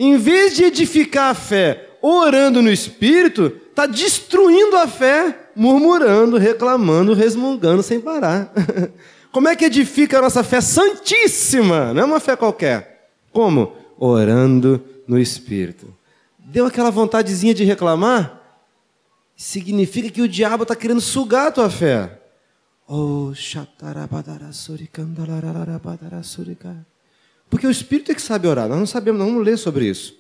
Em vez de edificar a fé orando no Espírito, está destruindo a fé murmurando, reclamando, resmungando sem parar. Como é que edifica a nossa fé santíssima? Não é uma fé qualquer. Como? Orando no Espírito. Deu aquela vontadezinha de reclamar? Significa que o diabo está querendo sugar a tua fé. Oh, Porque o Espírito é que sabe orar. Nós não sabemos, não vamos ler sobre isso.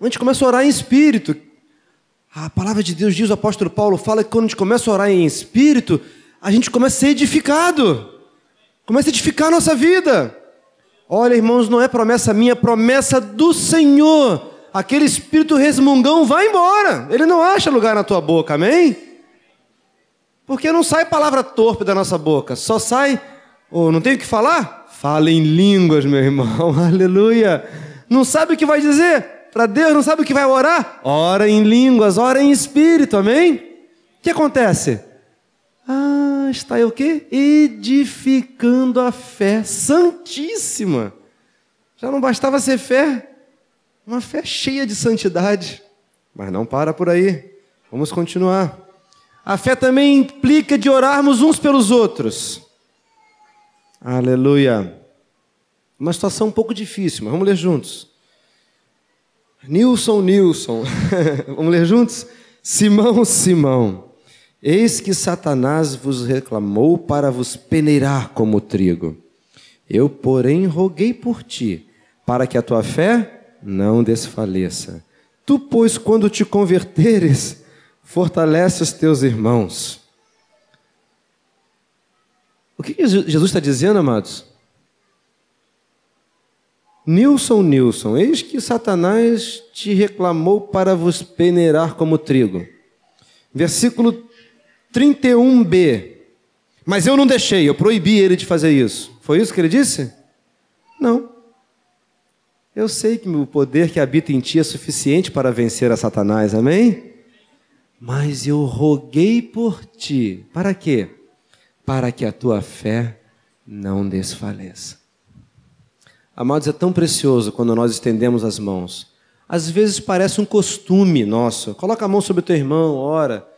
A gente começa a orar em Espírito. A palavra de Deus diz, o apóstolo Paulo fala que quando a gente começa a orar em espírito, a gente começa a ser edificado. Começa a edificar a nossa vida. Olha, irmãos, não é promessa minha, é promessa do Senhor. Aquele espírito resmungão vai embora. Ele não acha lugar na tua boca, amém? Porque não sai palavra torpe da nossa boca, só sai, oh, não tem o que falar? Fala em línguas, meu irmão, aleluia. Não sabe o que vai dizer? para Deus, não sabe o que vai orar? Ora em línguas, ora em espírito, amém? O que acontece? Ah, está aí o quê? Edificando a fé santíssima. Já não bastava ser fé, uma fé cheia de santidade. Mas não para por aí. Vamos continuar. A fé também implica de orarmos uns pelos outros. Aleluia. Uma situação um pouco difícil, mas vamos ler juntos. Nilson, Nilson. Vamos ler juntos? Simão, Simão. Eis que Satanás vos reclamou para vos peneirar como trigo. Eu, porém, roguei por ti, para que a tua fé não desfaleça. Tu, pois, quando te converteres, fortalece os teus irmãos. O que Jesus está dizendo, amados? Nilson, Nilson, eis que Satanás te reclamou para vos peneirar como trigo. Versículo 31b. Mas eu não deixei, eu proibi ele de fazer isso. Foi isso que ele disse? Não. Eu sei que o poder que habita em ti é suficiente para vencer a Satanás, amém? Mas eu roguei por ti. Para quê? Para que a tua fé não desfaleça. Amados, é tão precioso quando nós estendemos as mãos. Às vezes parece um costume nosso. Coloca a mão sobre o teu irmão, ora.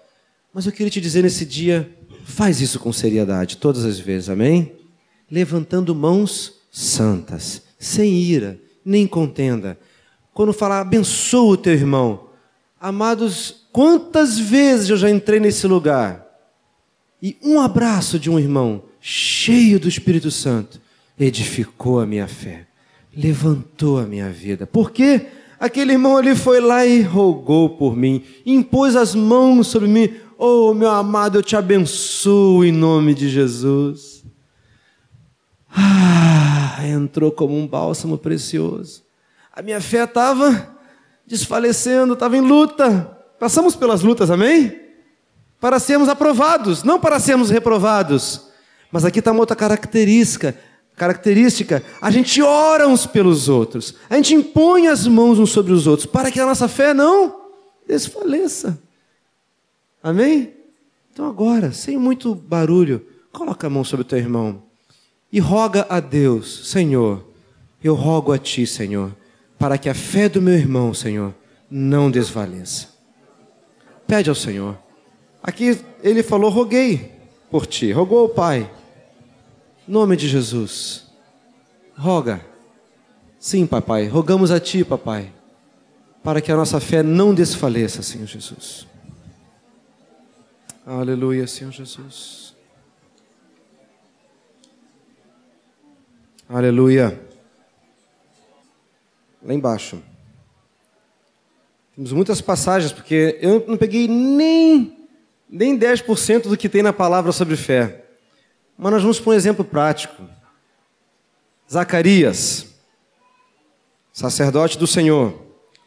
Mas eu queria te dizer nesse dia, faz isso com seriedade, todas as vezes, amém? Levantando mãos santas, sem ira, nem contenda. Quando falar, abençoa o teu irmão. Amados, quantas vezes eu já entrei nesse lugar e um abraço de um irmão cheio do Espírito Santo edificou a minha fé levantou a minha vida. Por quê? Aquele irmão ali foi lá e rogou por mim, impôs as mãos sobre mim. Oh, meu amado, eu te abençoo em nome de Jesus. Ah, entrou como um bálsamo precioso. A minha fé estava desfalecendo, estava em luta. Passamos pelas lutas, amém? Para sermos aprovados, não para sermos reprovados. Mas aqui está uma outra característica característica, a gente ora uns pelos outros, a gente impõe as mãos uns sobre os outros, para que a nossa fé não desfaleça. Amém? Então agora, sem muito barulho, coloca a mão sobre o teu irmão e roga a Deus, Senhor, eu rogo a Ti, Senhor, para que a fé do meu irmão, Senhor, não desvaleça. Pede ao Senhor. Aqui ele falou, roguei por Ti, rogou ao Pai nome de Jesus. Roga. Sim, papai, rogamos a ti, papai, para que a nossa fé não desfaleça, Senhor Jesus. Aleluia, Senhor Jesus. Aleluia. Lá embaixo. Temos muitas passagens, porque eu não peguei nem, nem 10% do que tem na palavra sobre fé. Mas nós vamos para um exemplo prático. Zacarias, sacerdote do Senhor.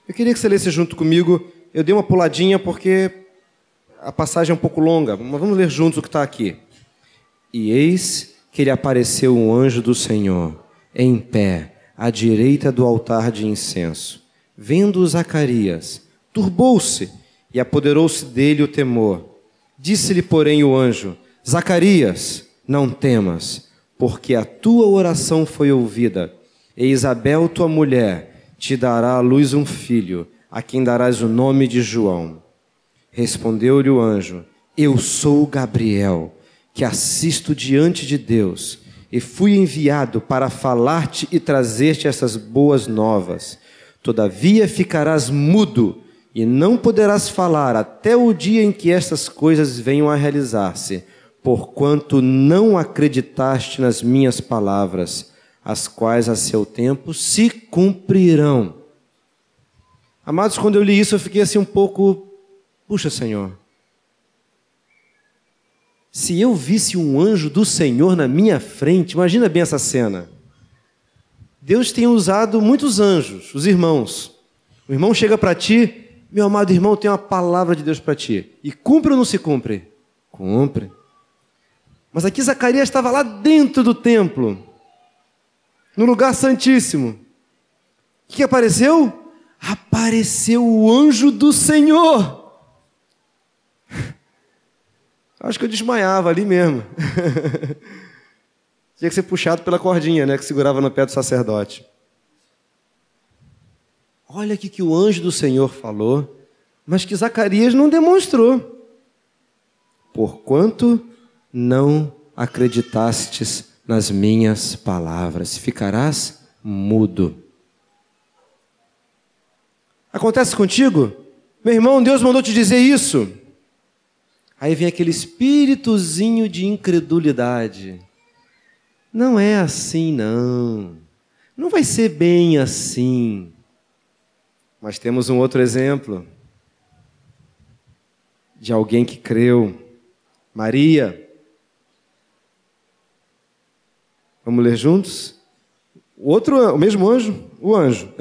Eu queria que você lesse junto comigo. Eu dei uma puladinha porque a passagem é um pouco longa, mas vamos ler juntos o que está aqui. E eis que lhe apareceu um anjo do Senhor, em pé, à direita do altar de incenso. Vendo Zacarias, turbou-se e apoderou-se dele o temor. Disse-lhe, porém, o anjo: Zacarias, não temas, porque a tua oração foi ouvida, e Isabel, tua mulher, te dará à luz um filho, a quem darás o nome de João. Respondeu-lhe o anjo: Eu sou Gabriel, que assisto diante de Deus, e fui enviado para falar-te e trazer-te essas boas novas. Todavia ficarás mudo e não poderás falar até o dia em que estas coisas venham a realizar-se, porquanto não acreditaste nas minhas palavras, as quais a seu tempo se cumprirão. Amados, quando eu li isso, eu fiquei assim um pouco, puxa, Senhor. Se eu visse um anjo do Senhor na minha frente, imagina bem essa cena. Deus tem usado muitos anjos, os irmãos. O irmão chega para ti, meu amado irmão, tem uma palavra de Deus para ti. E cumpre ou não se cumpre? Cumpre. Mas aqui Zacarias estava lá dentro do templo, no lugar santíssimo. O que apareceu? Apareceu o anjo do Senhor. Acho que eu desmaiava ali mesmo. Tinha que ser puxado pela cordinha, né, que segurava no pé do sacerdote. Olha aqui que o anjo do Senhor falou, mas que Zacarias não demonstrou. Porquanto não acreditastes nas minhas palavras, ficarás mudo. Acontece contigo? Meu irmão, Deus mandou te dizer isso. Aí vem aquele espíritozinho de incredulidade. Não é assim, não. Não vai ser bem assim. Mas temos um outro exemplo de alguém que creu. Maria. Vamos ler juntos? O outro, o mesmo anjo, o anjo.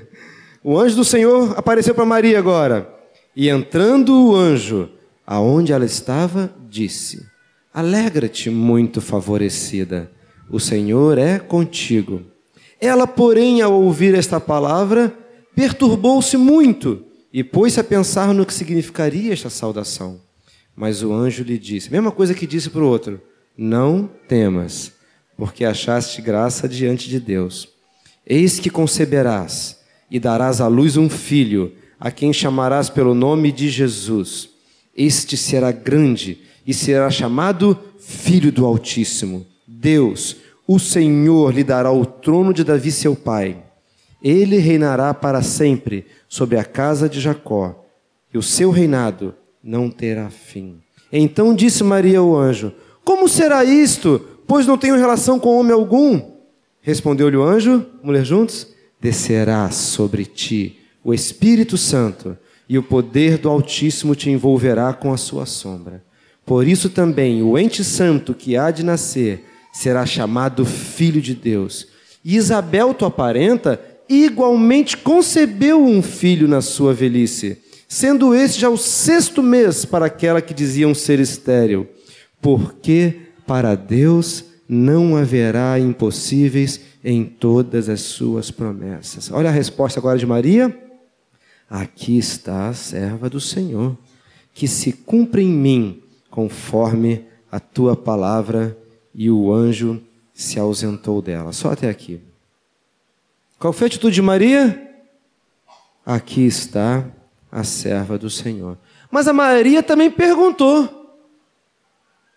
o anjo do Senhor apareceu para Maria agora. E entrando o anjo, aonde ela estava, disse: Alegra-te, muito favorecida, o Senhor é contigo. Ela, porém, ao ouvir esta palavra, perturbou-se muito e pôs-se a pensar no que significaria esta saudação. Mas o anjo lhe disse, a mesma coisa que disse para o outro: Não temas, porque achaste graça diante de Deus. Eis que conceberás e darás à luz um filho, a quem chamarás pelo nome de Jesus. Este será grande e será chamado Filho do Altíssimo. Deus, o Senhor, lhe dará o trono de Davi, seu pai ele reinará para sempre sobre a casa de Jacó, e o seu reinado não terá fim. Então disse Maria ao anjo: Como será isto? Pois não tenho relação com homem algum. Respondeu-lhe o anjo, ler juntos? Descerá sobre ti o Espírito Santo, e o poder do Altíssimo te envolverá com a sua sombra. Por isso também o ente santo que há de nascer será chamado Filho de Deus. E Isabel, tua parenta, igualmente concebeu um filho na sua velhice, sendo este já o sexto mês para aquela que diziam ser estéril, porque para Deus não haverá impossíveis em todas as suas promessas. Olha a resposta agora de Maria. Aqui está a serva do Senhor, que se cumpre em mim conforme a tua palavra, e o anjo se ausentou dela. Só até aqui. Qual foi a atitude de Maria? Aqui está a serva do Senhor. Mas a Maria também perguntou: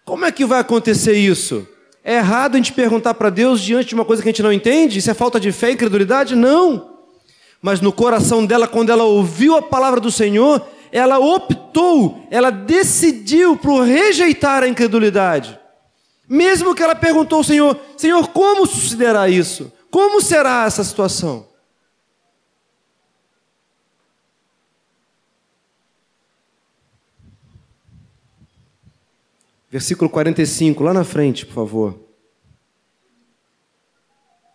como é que vai acontecer isso? É errado a gente perguntar para Deus diante de uma coisa que a gente não entende? Isso é falta de fé e incredulidade? Não. Mas no coração dela, quando ela ouviu a palavra do Senhor, ela optou, ela decidiu por rejeitar a incredulidade. Mesmo que ela perguntou ao Senhor: Senhor, como sucederá isso? Como será essa situação? Versículo 45, lá na frente, por favor.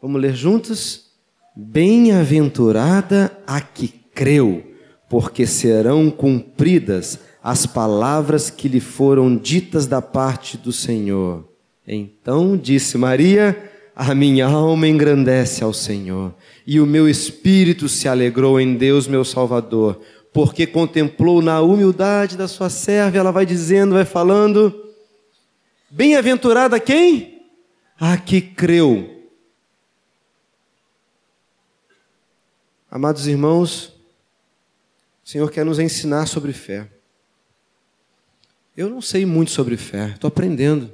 Vamos ler juntos? Bem-aventurada a que creu, porque serão cumpridas as palavras que lhe foram ditas da parte do Senhor. Então disse Maria: A minha alma engrandece ao Senhor, e o meu espírito se alegrou em Deus, meu Salvador, porque contemplou na humildade da sua serva. Ela vai dizendo, vai falando: Bem-aventurada quem? A que creu Amados irmãos, o Senhor quer nos ensinar sobre fé. Eu não sei muito sobre fé, estou aprendendo.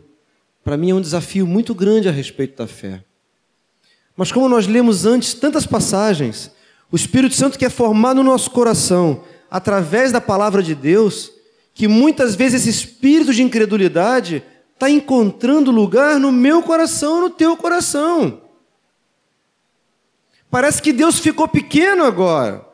Para mim é um desafio muito grande a respeito da fé. Mas como nós lemos antes tantas passagens, o Espírito Santo quer formar no nosso coração, através da palavra de Deus, que muitas vezes esse espírito de incredulidade está encontrando lugar no meu coração, no teu coração. Parece que Deus ficou pequeno agora.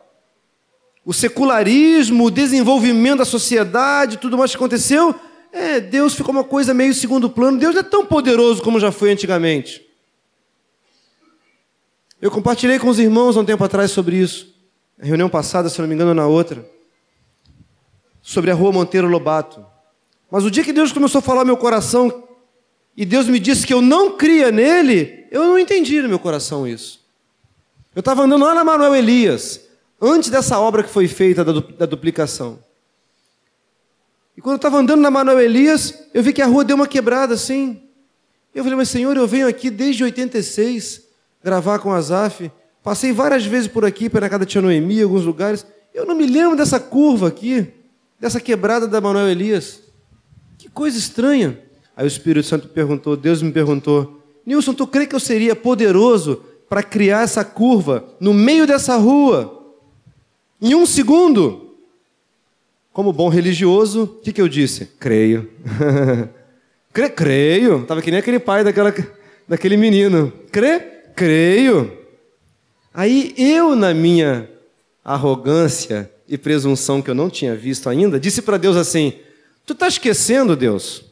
O secularismo, o desenvolvimento da sociedade, tudo mais que aconteceu, é, Deus ficou uma coisa meio segundo plano. Deus não é tão poderoso como já foi antigamente. Eu compartilhei com os irmãos há um tempo atrás sobre isso. Na reunião passada, se não me engano, na outra. Sobre a rua Monteiro Lobato. Mas o dia que Deus começou a falar meu coração e Deus me disse que eu não cria nele, eu não entendi no meu coração isso. Eu estava andando lá na Manuel Elias, antes dessa obra que foi feita da duplicação. E quando eu estava andando na Manuel Elias, eu vi que a rua deu uma quebrada assim. Eu falei, mas Senhor, eu venho aqui desde 86 gravar com a Azaf. Passei várias vezes por aqui, pela casa da Tia Noemi, em alguns lugares. Eu não me lembro dessa curva aqui, dessa quebrada da Manuel Elias. Que coisa estranha. Aí o Espírito Santo perguntou, Deus me perguntou, Nilson, tu crê que eu seria poderoso para criar essa curva no meio dessa rua, em um segundo. Como bom religioso, o que, que eu disse? Creio. Cre creio. Estava que nem aquele pai daquela, daquele menino. Crê? Creio. Aí eu, na minha arrogância e presunção que eu não tinha visto ainda, disse para Deus assim: Tu está esquecendo, Deus,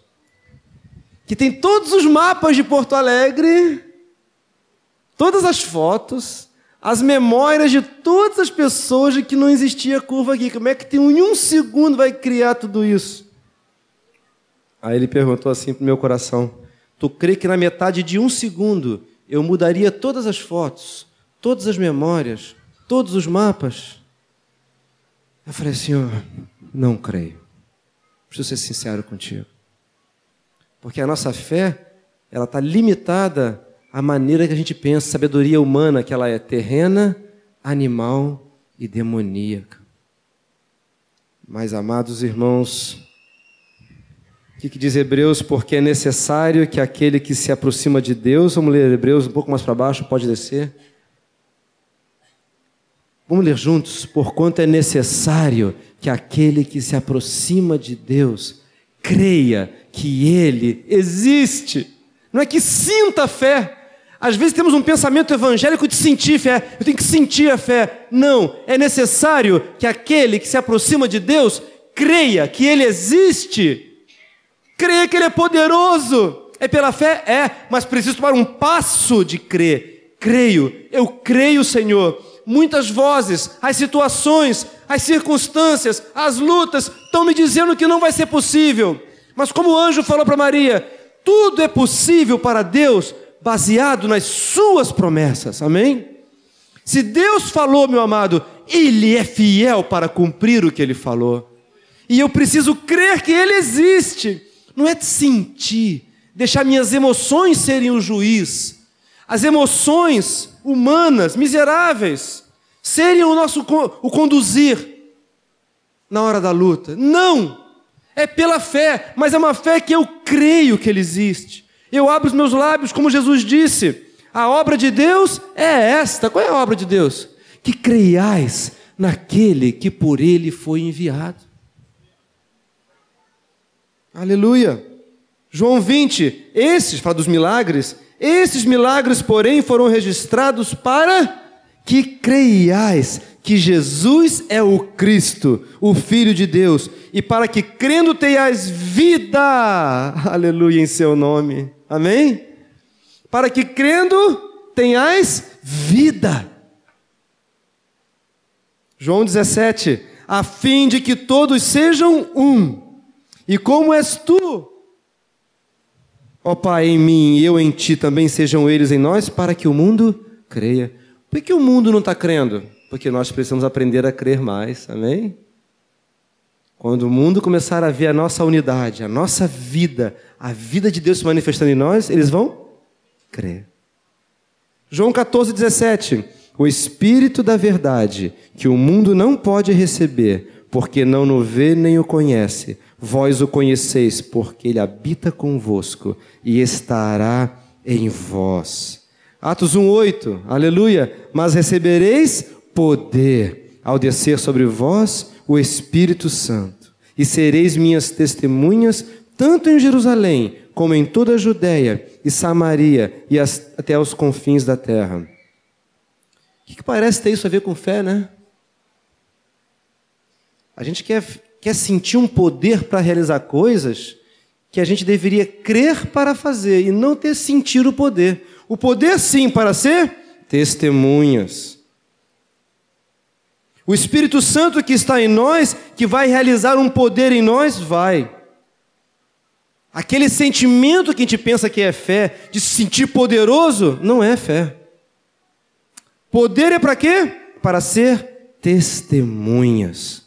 que tem todos os mapas de Porto Alegre todas as fotos, as memórias de todas as pessoas de que não existia curva aqui. Como é que tem em um segundo vai criar tudo isso? Aí ele perguntou assim para o meu coração: Tu crê que na metade de um segundo eu mudaria todas as fotos, todas as memórias, todos os mapas? Eu falei, Senhor, não creio. Preciso ser sincero contigo. Porque a nossa fé, ela está limitada a maneira que a gente pensa, sabedoria humana, que ela é terrena, animal e demoníaca. Mas, amados irmãos, o que, que diz Hebreus? Porque é necessário que aquele que se aproxima de Deus, vamos ler Hebreus um pouco mais para baixo, pode descer. Vamos ler juntos. Porquanto é necessário que aquele que se aproxima de Deus creia que Ele existe. Não é que sinta fé, às vezes temos um pensamento evangélico de sentir fé, eu tenho que sentir a fé. Não, é necessário que aquele que se aproxima de Deus creia que Ele existe, creia que Ele é poderoso. É pela fé? É, mas preciso tomar um passo de crer. Creio, eu creio, Senhor. Muitas vozes, as situações, as circunstâncias, as lutas estão me dizendo que não vai ser possível. Mas como o anjo falou para Maria, tudo é possível para Deus baseado nas suas promessas. Amém? Se Deus falou, meu amado, Ele é fiel para cumprir o que Ele falou. E eu preciso crer que Ele existe. Não é de sentir, deixar minhas emoções serem o juiz. As emoções humanas, miseráveis, serem o nosso o conduzir na hora da luta. Não! É pela fé, mas é uma fé que eu creio que Ele existe. Eu abro os meus lábios, como Jesus disse: a obra de Deus é esta. Qual é a obra de Deus? Que creiais naquele que por ele foi enviado. Aleluia. João 20, esses, fala dos milagres, esses milagres, porém, foram registrados para que creiais que Jesus é o Cristo, o Filho de Deus, e para que crendo tenhais vida, aleluia, em seu nome, amém? Para que crendo tenhais vida. João 17, a fim de que todos sejam um, e como és tu, ó Pai, em mim e eu em ti, também sejam eles em nós, para que o mundo creia. Por que o mundo não está crendo? Porque nós precisamos aprender a crer mais, amém? Quando o mundo começar a ver a nossa unidade, a nossa vida, a vida de Deus se manifestando em nós, eles vão crer. João 14, 17. O Espírito da Verdade, que o mundo não pode receber, porque não o vê nem o conhece. Vós o conheceis, porque ele habita convosco e estará em vós. Atos 1:8. Aleluia. Mas recebereis poder ao descer sobre vós o Espírito Santo, e sereis minhas testemunhas tanto em Jerusalém como em toda a Judéia e Samaria e as, até os confins da terra. O que, que parece ter isso a ver com fé, né? A gente quer, quer sentir um poder para realizar coisas que a gente deveria crer para fazer e não ter sentir o poder. O poder, sim, para ser testemunhas. O Espírito Santo que está em nós, que vai realizar um poder em nós, vai. Aquele sentimento que a gente pensa que é fé, de se sentir poderoso, não é fé. Poder é para quê? Para ser testemunhas.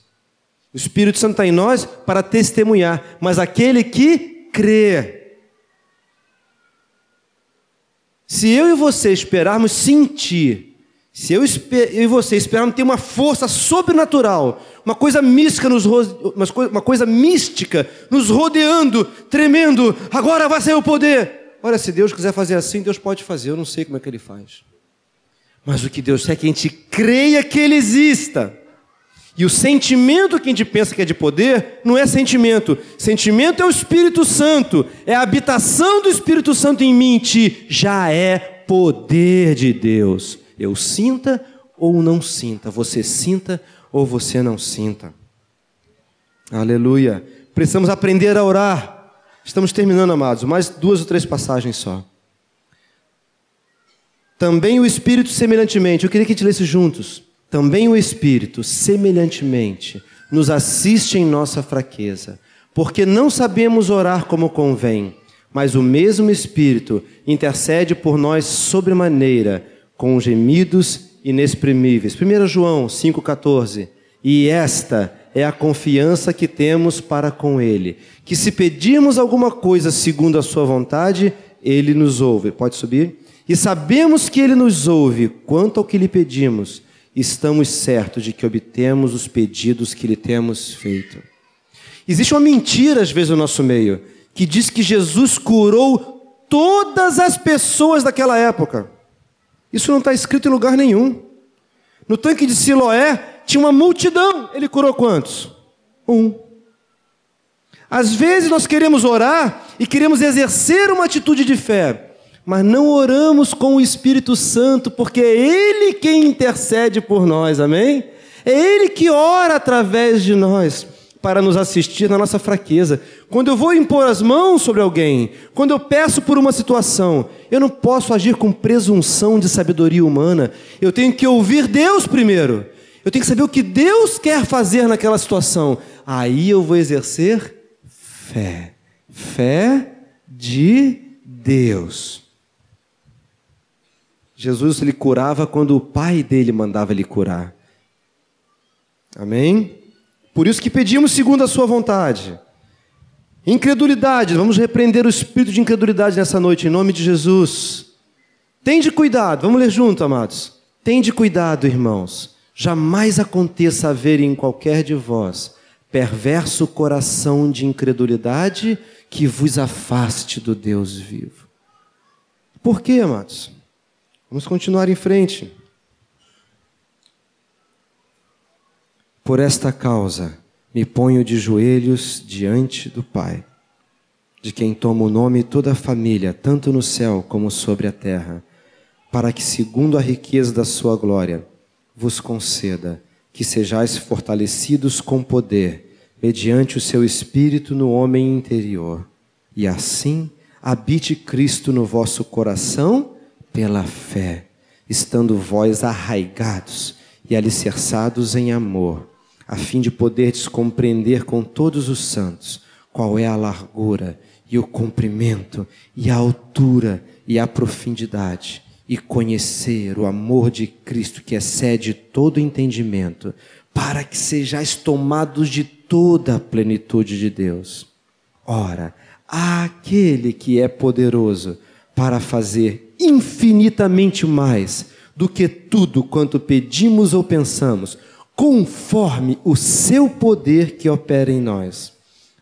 O Espírito Santo está em nós para testemunhar, mas aquele que crê. Se eu e você esperarmos sentir se eu, e você esperarmos ter uma força sobrenatural, uma coisa mística, nos, uma coisa mística nos rodeando, tremendo, agora vai sair o poder. Olha, se Deus quiser fazer assim, Deus pode fazer, eu não sei como é que Ele faz. Mas o que Deus quer é que a gente creia que Ele exista. E o sentimento que a gente pensa que é de poder, não é sentimento. Sentimento é o Espírito Santo, é a habitação do Espírito Santo em mim, em ti, já é poder de Deus. Eu sinta ou não sinta, você sinta ou você não sinta. Aleluia. Precisamos aprender a orar. Estamos terminando, amados, mais duas ou três passagens só. Também o Espírito, semelhantemente, eu queria que a gente lesse juntos. Também o Espírito, semelhantemente, nos assiste em nossa fraqueza, porque não sabemos orar como convém, mas o mesmo Espírito intercede por nós sobremaneira com gemidos inexprimíveis. 1 João 5,14. E esta é a confiança que temos para com Ele, que se pedirmos alguma coisa segundo a Sua vontade, Ele nos ouve. Pode subir? E sabemos que Ele nos ouve quanto ao que lhe pedimos, estamos certos de que obtemos os pedidos que lhe temos feito. Existe uma mentira, às vezes, no nosso meio, que diz que Jesus curou todas as pessoas daquela época. Isso não está escrito em lugar nenhum. No tanque de Siloé tinha uma multidão. Ele curou quantos? Um. Às vezes nós queremos orar e queremos exercer uma atitude de fé, mas não oramos com o Espírito Santo, porque é Ele quem intercede por nós, amém? É Ele que ora através de nós para nos assistir na nossa fraqueza. Quando eu vou impor as mãos sobre alguém, quando eu peço por uma situação, eu não posso agir com presunção de sabedoria humana. Eu tenho que ouvir Deus primeiro. Eu tenho que saber o que Deus quer fazer naquela situação. Aí eu vou exercer fé. Fé de Deus. Jesus ele curava quando o pai dele mandava ele curar. Amém? Por isso que pedimos segundo a sua vontade. Incredulidade, vamos repreender o espírito de incredulidade nessa noite, em nome de Jesus. Tende cuidado, vamos ler junto, amados. Tende cuidado, irmãos. Jamais aconteça haver em qualquer de vós perverso coração de incredulidade que vos afaste do Deus vivo. Por quê, amados? Vamos continuar em frente. Por esta causa, me ponho de joelhos diante do Pai, de quem toma o nome toda a família, tanto no céu como sobre a terra, para que, segundo a riqueza da sua glória, vos conceda que sejais fortalecidos com poder, mediante o seu Espírito no homem interior, e assim habite Cristo no vosso coração pela fé, estando vós arraigados e alicerçados em amor, a fim de poderdes compreender com todos os santos qual é a largura e o comprimento e a altura e a profundidade e conhecer o amor de Cristo que excede todo entendimento, para que sejais tomados de toda a plenitude de Deus. Ora, aquele que é poderoso para fazer infinitamente mais do que tudo quanto pedimos ou pensamos, conforme o seu poder que opera em nós.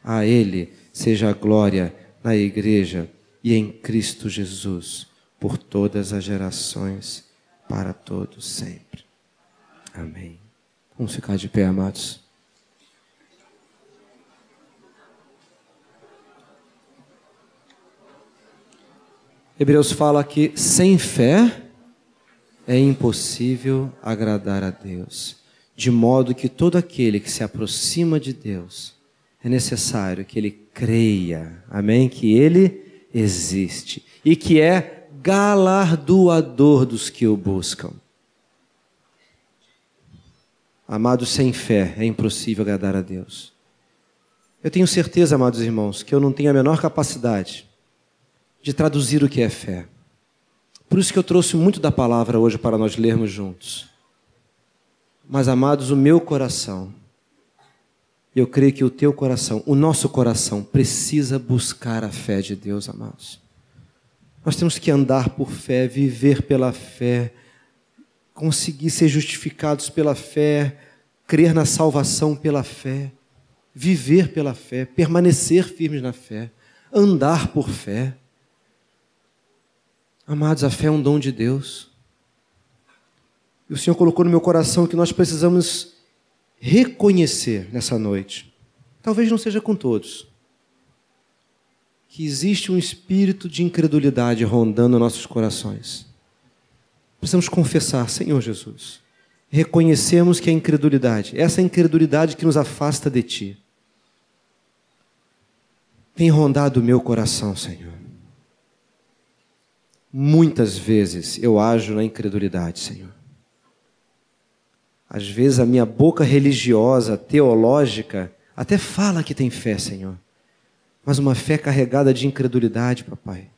A Ele seja a glória na Igreja e em Cristo Jesus por todas as gerações, para todos sempre. Amém. Vamos ficar de pé, amados. Hebreus fala que sem fé é impossível agradar a Deus, de modo que todo aquele que se aproxima de Deus é necessário que ele creia, amém, que ele existe e que é galardoador dos que o buscam. Amados, sem fé é impossível agradar a Deus. Eu tenho certeza, amados irmãos, que eu não tenho a menor capacidade de traduzir o que é fé. Por isso que eu trouxe muito da palavra hoje para nós lermos juntos. Mas, amados, o meu coração, eu creio que o teu coração, o nosso coração, precisa buscar a fé de Deus, amados. Nós temos que andar por fé, viver pela fé, conseguir ser justificados pela fé, crer na salvação pela fé, viver pela fé, permanecer firmes na fé, andar por fé. Amados, a fé é um dom de Deus. E o Senhor colocou no meu coração que nós precisamos reconhecer nessa noite. Talvez não seja com todos, que existe um espírito de incredulidade rondando nossos corações. Precisamos confessar, Senhor Jesus, reconhecemos que a incredulidade, essa incredulidade que nos afasta de Ti, tem rondado o meu coração, Senhor. Muitas vezes eu ajo na incredulidade, Senhor. Às vezes a minha boca religiosa, teológica, até fala que tem fé, Senhor mas uma fé carregada de incredulidade, papai.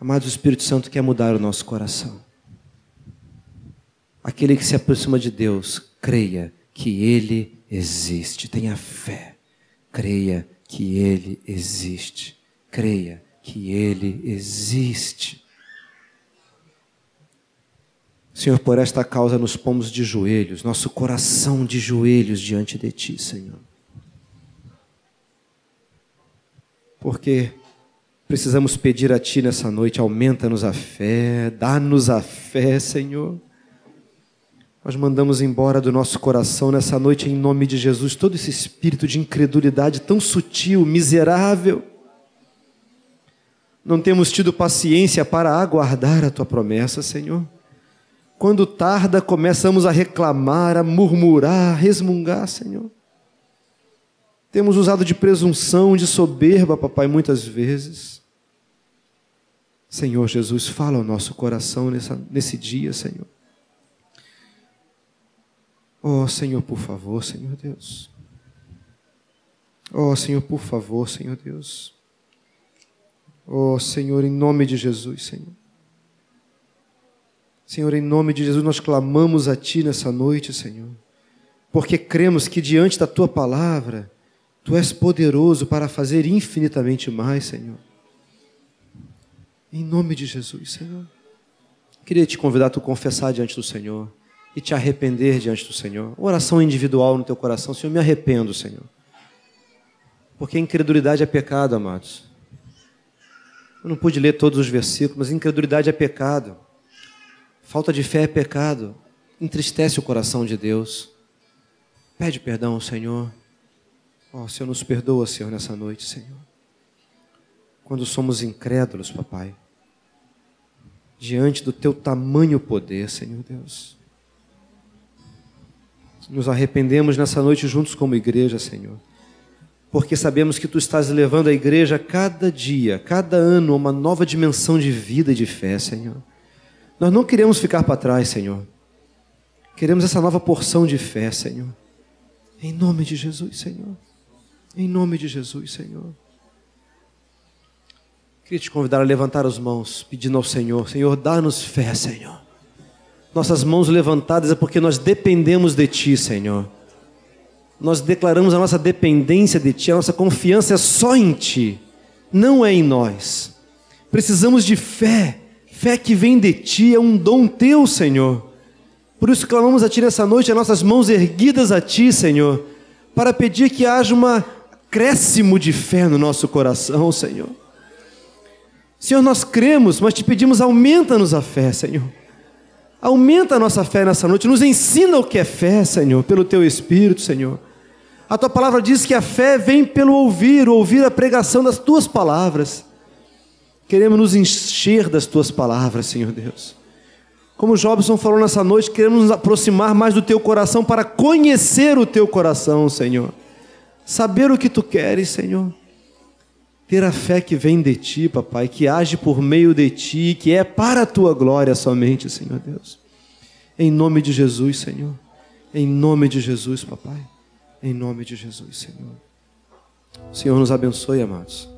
Amados, o Espírito Santo quer mudar o nosso coração. Aquele que se aproxima de Deus, creia que Ele existe. Tenha fé. Creia que Ele existe. Creia que Ele existe. Senhor, por esta causa nos pomos de joelhos, nosso coração de joelhos diante de Ti, Senhor. porque precisamos pedir a Ti nessa noite: aumenta-nos a fé, dá-nos a fé, Senhor. Nós mandamos embora do nosso coração nessa noite, em nome de Jesus, todo esse espírito de incredulidade tão sutil, miserável. Não temos tido paciência para aguardar a Tua promessa, Senhor. Quando tarda, começamos a reclamar, a murmurar, a resmungar, Senhor. Temos usado de presunção, de soberba, papai, muitas vezes. Senhor Jesus, fala ao nosso coração nessa, nesse dia, Senhor. Oh, Senhor, por favor, Senhor Deus. Oh, Senhor, por favor, Senhor Deus. Oh, Senhor, em nome de Jesus, Senhor. Senhor, em nome de Jesus, nós clamamos a Ti nessa noite, Senhor, porque cremos que diante da Tua palavra, Tu és poderoso para fazer infinitamente mais, Senhor. Em nome de Jesus, Senhor. Queria te convidar a tu confessar diante do Senhor e te arrepender diante do Senhor. Oração individual no teu coração, Senhor, me arrependo, Senhor. Porque incredulidade é pecado, amados. Eu não pude ler todos os versículos, mas incredulidade é pecado. Falta de fé é pecado. Entristece o coração de Deus. Pede perdão Senhor. Ó, oh, Senhor, nos perdoa, Senhor, nessa noite, Senhor. Quando somos incrédulos, papai, diante do teu tamanho poder, Senhor Deus. Nos arrependemos nessa noite juntos como igreja, Senhor. Porque sabemos que tu estás levando a igreja cada dia, cada ano, a uma nova dimensão de vida e de fé, Senhor. Nós não queremos ficar para trás, Senhor. Queremos essa nova porção de fé, Senhor. Em nome de Jesus, Senhor. Em nome de Jesus, Senhor. Queria te convidar a levantar as mãos, pedindo ao Senhor: Senhor, dá-nos fé, Senhor. Nossas mãos levantadas é porque nós dependemos de Ti, Senhor. Nós declaramos a nossa dependência de Ti, a nossa confiança é só em Ti, não é em nós. Precisamos de fé, fé que vem de Ti, é um dom Teu, Senhor. Por isso clamamos a Ti nessa noite, as nossas mãos erguidas a Ti, Senhor, para pedir que haja um acréscimo de fé no nosso coração, Senhor. Senhor, nós cremos, mas te pedimos, aumenta-nos a fé, Senhor. Aumenta a nossa fé nessa noite, nos ensina o que é fé, Senhor, pelo teu Espírito, Senhor. A tua palavra diz que a fé vem pelo ouvir, ouvir a pregação das tuas palavras. Queremos nos encher das tuas palavras, Senhor Deus. Como Jobson falou nessa noite, queremos nos aproximar mais do teu coração para conhecer o teu coração, Senhor. Saber o que tu queres, Senhor ter a fé que vem de ti, papai, que age por meio de ti, que é para a tua glória somente, Senhor Deus. Em nome de Jesus, Senhor. Em nome de Jesus, papai. Em nome de Jesus, Senhor. O Senhor nos abençoe, amados.